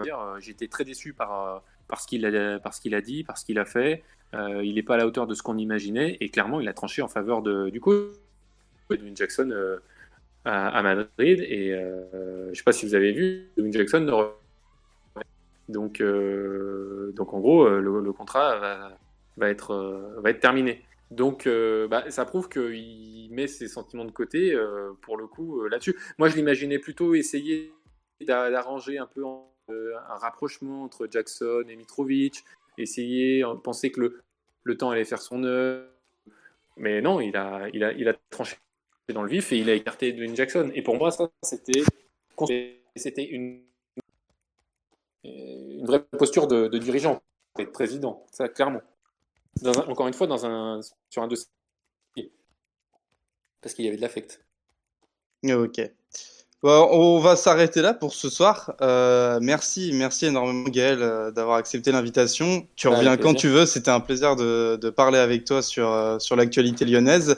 euh, j'étais très déçu par, euh, par ce qu'il a, qu'il a dit, par ce qu'il a fait. il n'est pas à la hauteur de ce qu'on imaginait. Et clairement, il a tranché en faveur de, du coup Edwin Jackson à, Madrid. Et je ne sais pas si vous avez vu, Edwin Jackson. Donc, donc en gros, le, contrat va, va, être, va être terminé. Donc, euh, bah, ça prouve qu'il met ses sentiments de côté, euh, pour le coup, euh, là-dessus. Moi, je l'imaginais plutôt essayer d'arranger un peu un rapprochement entre Jackson et Mitrovic, essayer, penser que le, temps allait faire son œuvre. Mais non, il a, tranché dans le vif et il a écarté Dwayne Jackson. Et pour moi, ça, c'était, une, vraie posture de dirigeant et de président, ça, clairement encore une fois, dans un, sur un dossier. Parce qu'il y avait de l'affect. Ok. Bon, on va s'arrêter là pour ce soir. Euh, merci, merci énormément Gaël euh, d'avoir accepté l'invitation. Tu reviens quand tu veux. C'était un plaisir de, de, parler avec toi sur, euh, sur l'actualité lyonnaise.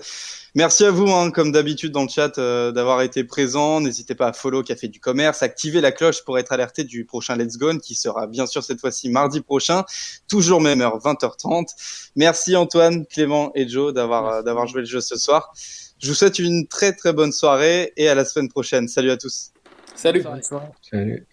Merci à vous, hein, comme d'habitude dans le chat, euh, d'avoir été présent. N'hésitez pas à follow Café du Commerce, activer la cloche pour être alerté du prochain Let's Go, qui sera bien sûr cette fois-ci mardi prochain, toujours même heure 20h30. Merci Antoine, Clément et Joe d'avoir euh, d'avoir joué le jeu ce soir. Je vous souhaite une très très bonne soirée et à la semaine prochaine. Salut à tous. Salut. Salut.